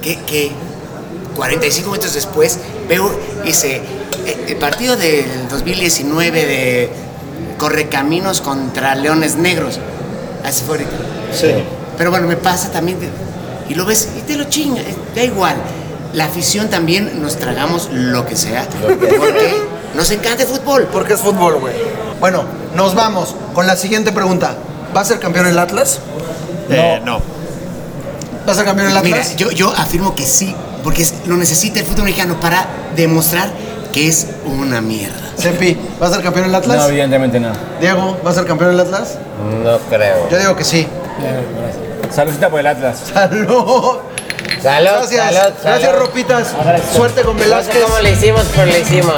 que, que 45 minutos después veo ese eh, el partido del 2019 de Correcaminos contra Leones Negros. Así fue ahorita. Sí. Pero bueno, me pasa también. de- y lo ves y te lo chinga, eh, da igual. La afición también nos tragamos lo que sea. Porque nos encanta el fútbol. Porque es fútbol, güey. Bueno, nos vamos con la siguiente pregunta. ¿Va a ser campeón el Atlas? Eh, no. ¿Va a ser campeón el Atlas? Mira, yo, yo afirmo que sí, porque es- lo necesita el fútbol mexicano para demostrar que es una mierda. Sepi, ¿va a ser campeón el Atlas? No, evidentemente no. Diego, ¿va a ser campeón el Atlas? No creo. Yo digo que sí. Saludcita por el Atlas. <laughs> ¡Salud! Salud, Gracias. salud, Gracias, salud. Ropitas. Suerte con No sé Velázquez. cómo le hicimos, pero le hicimos.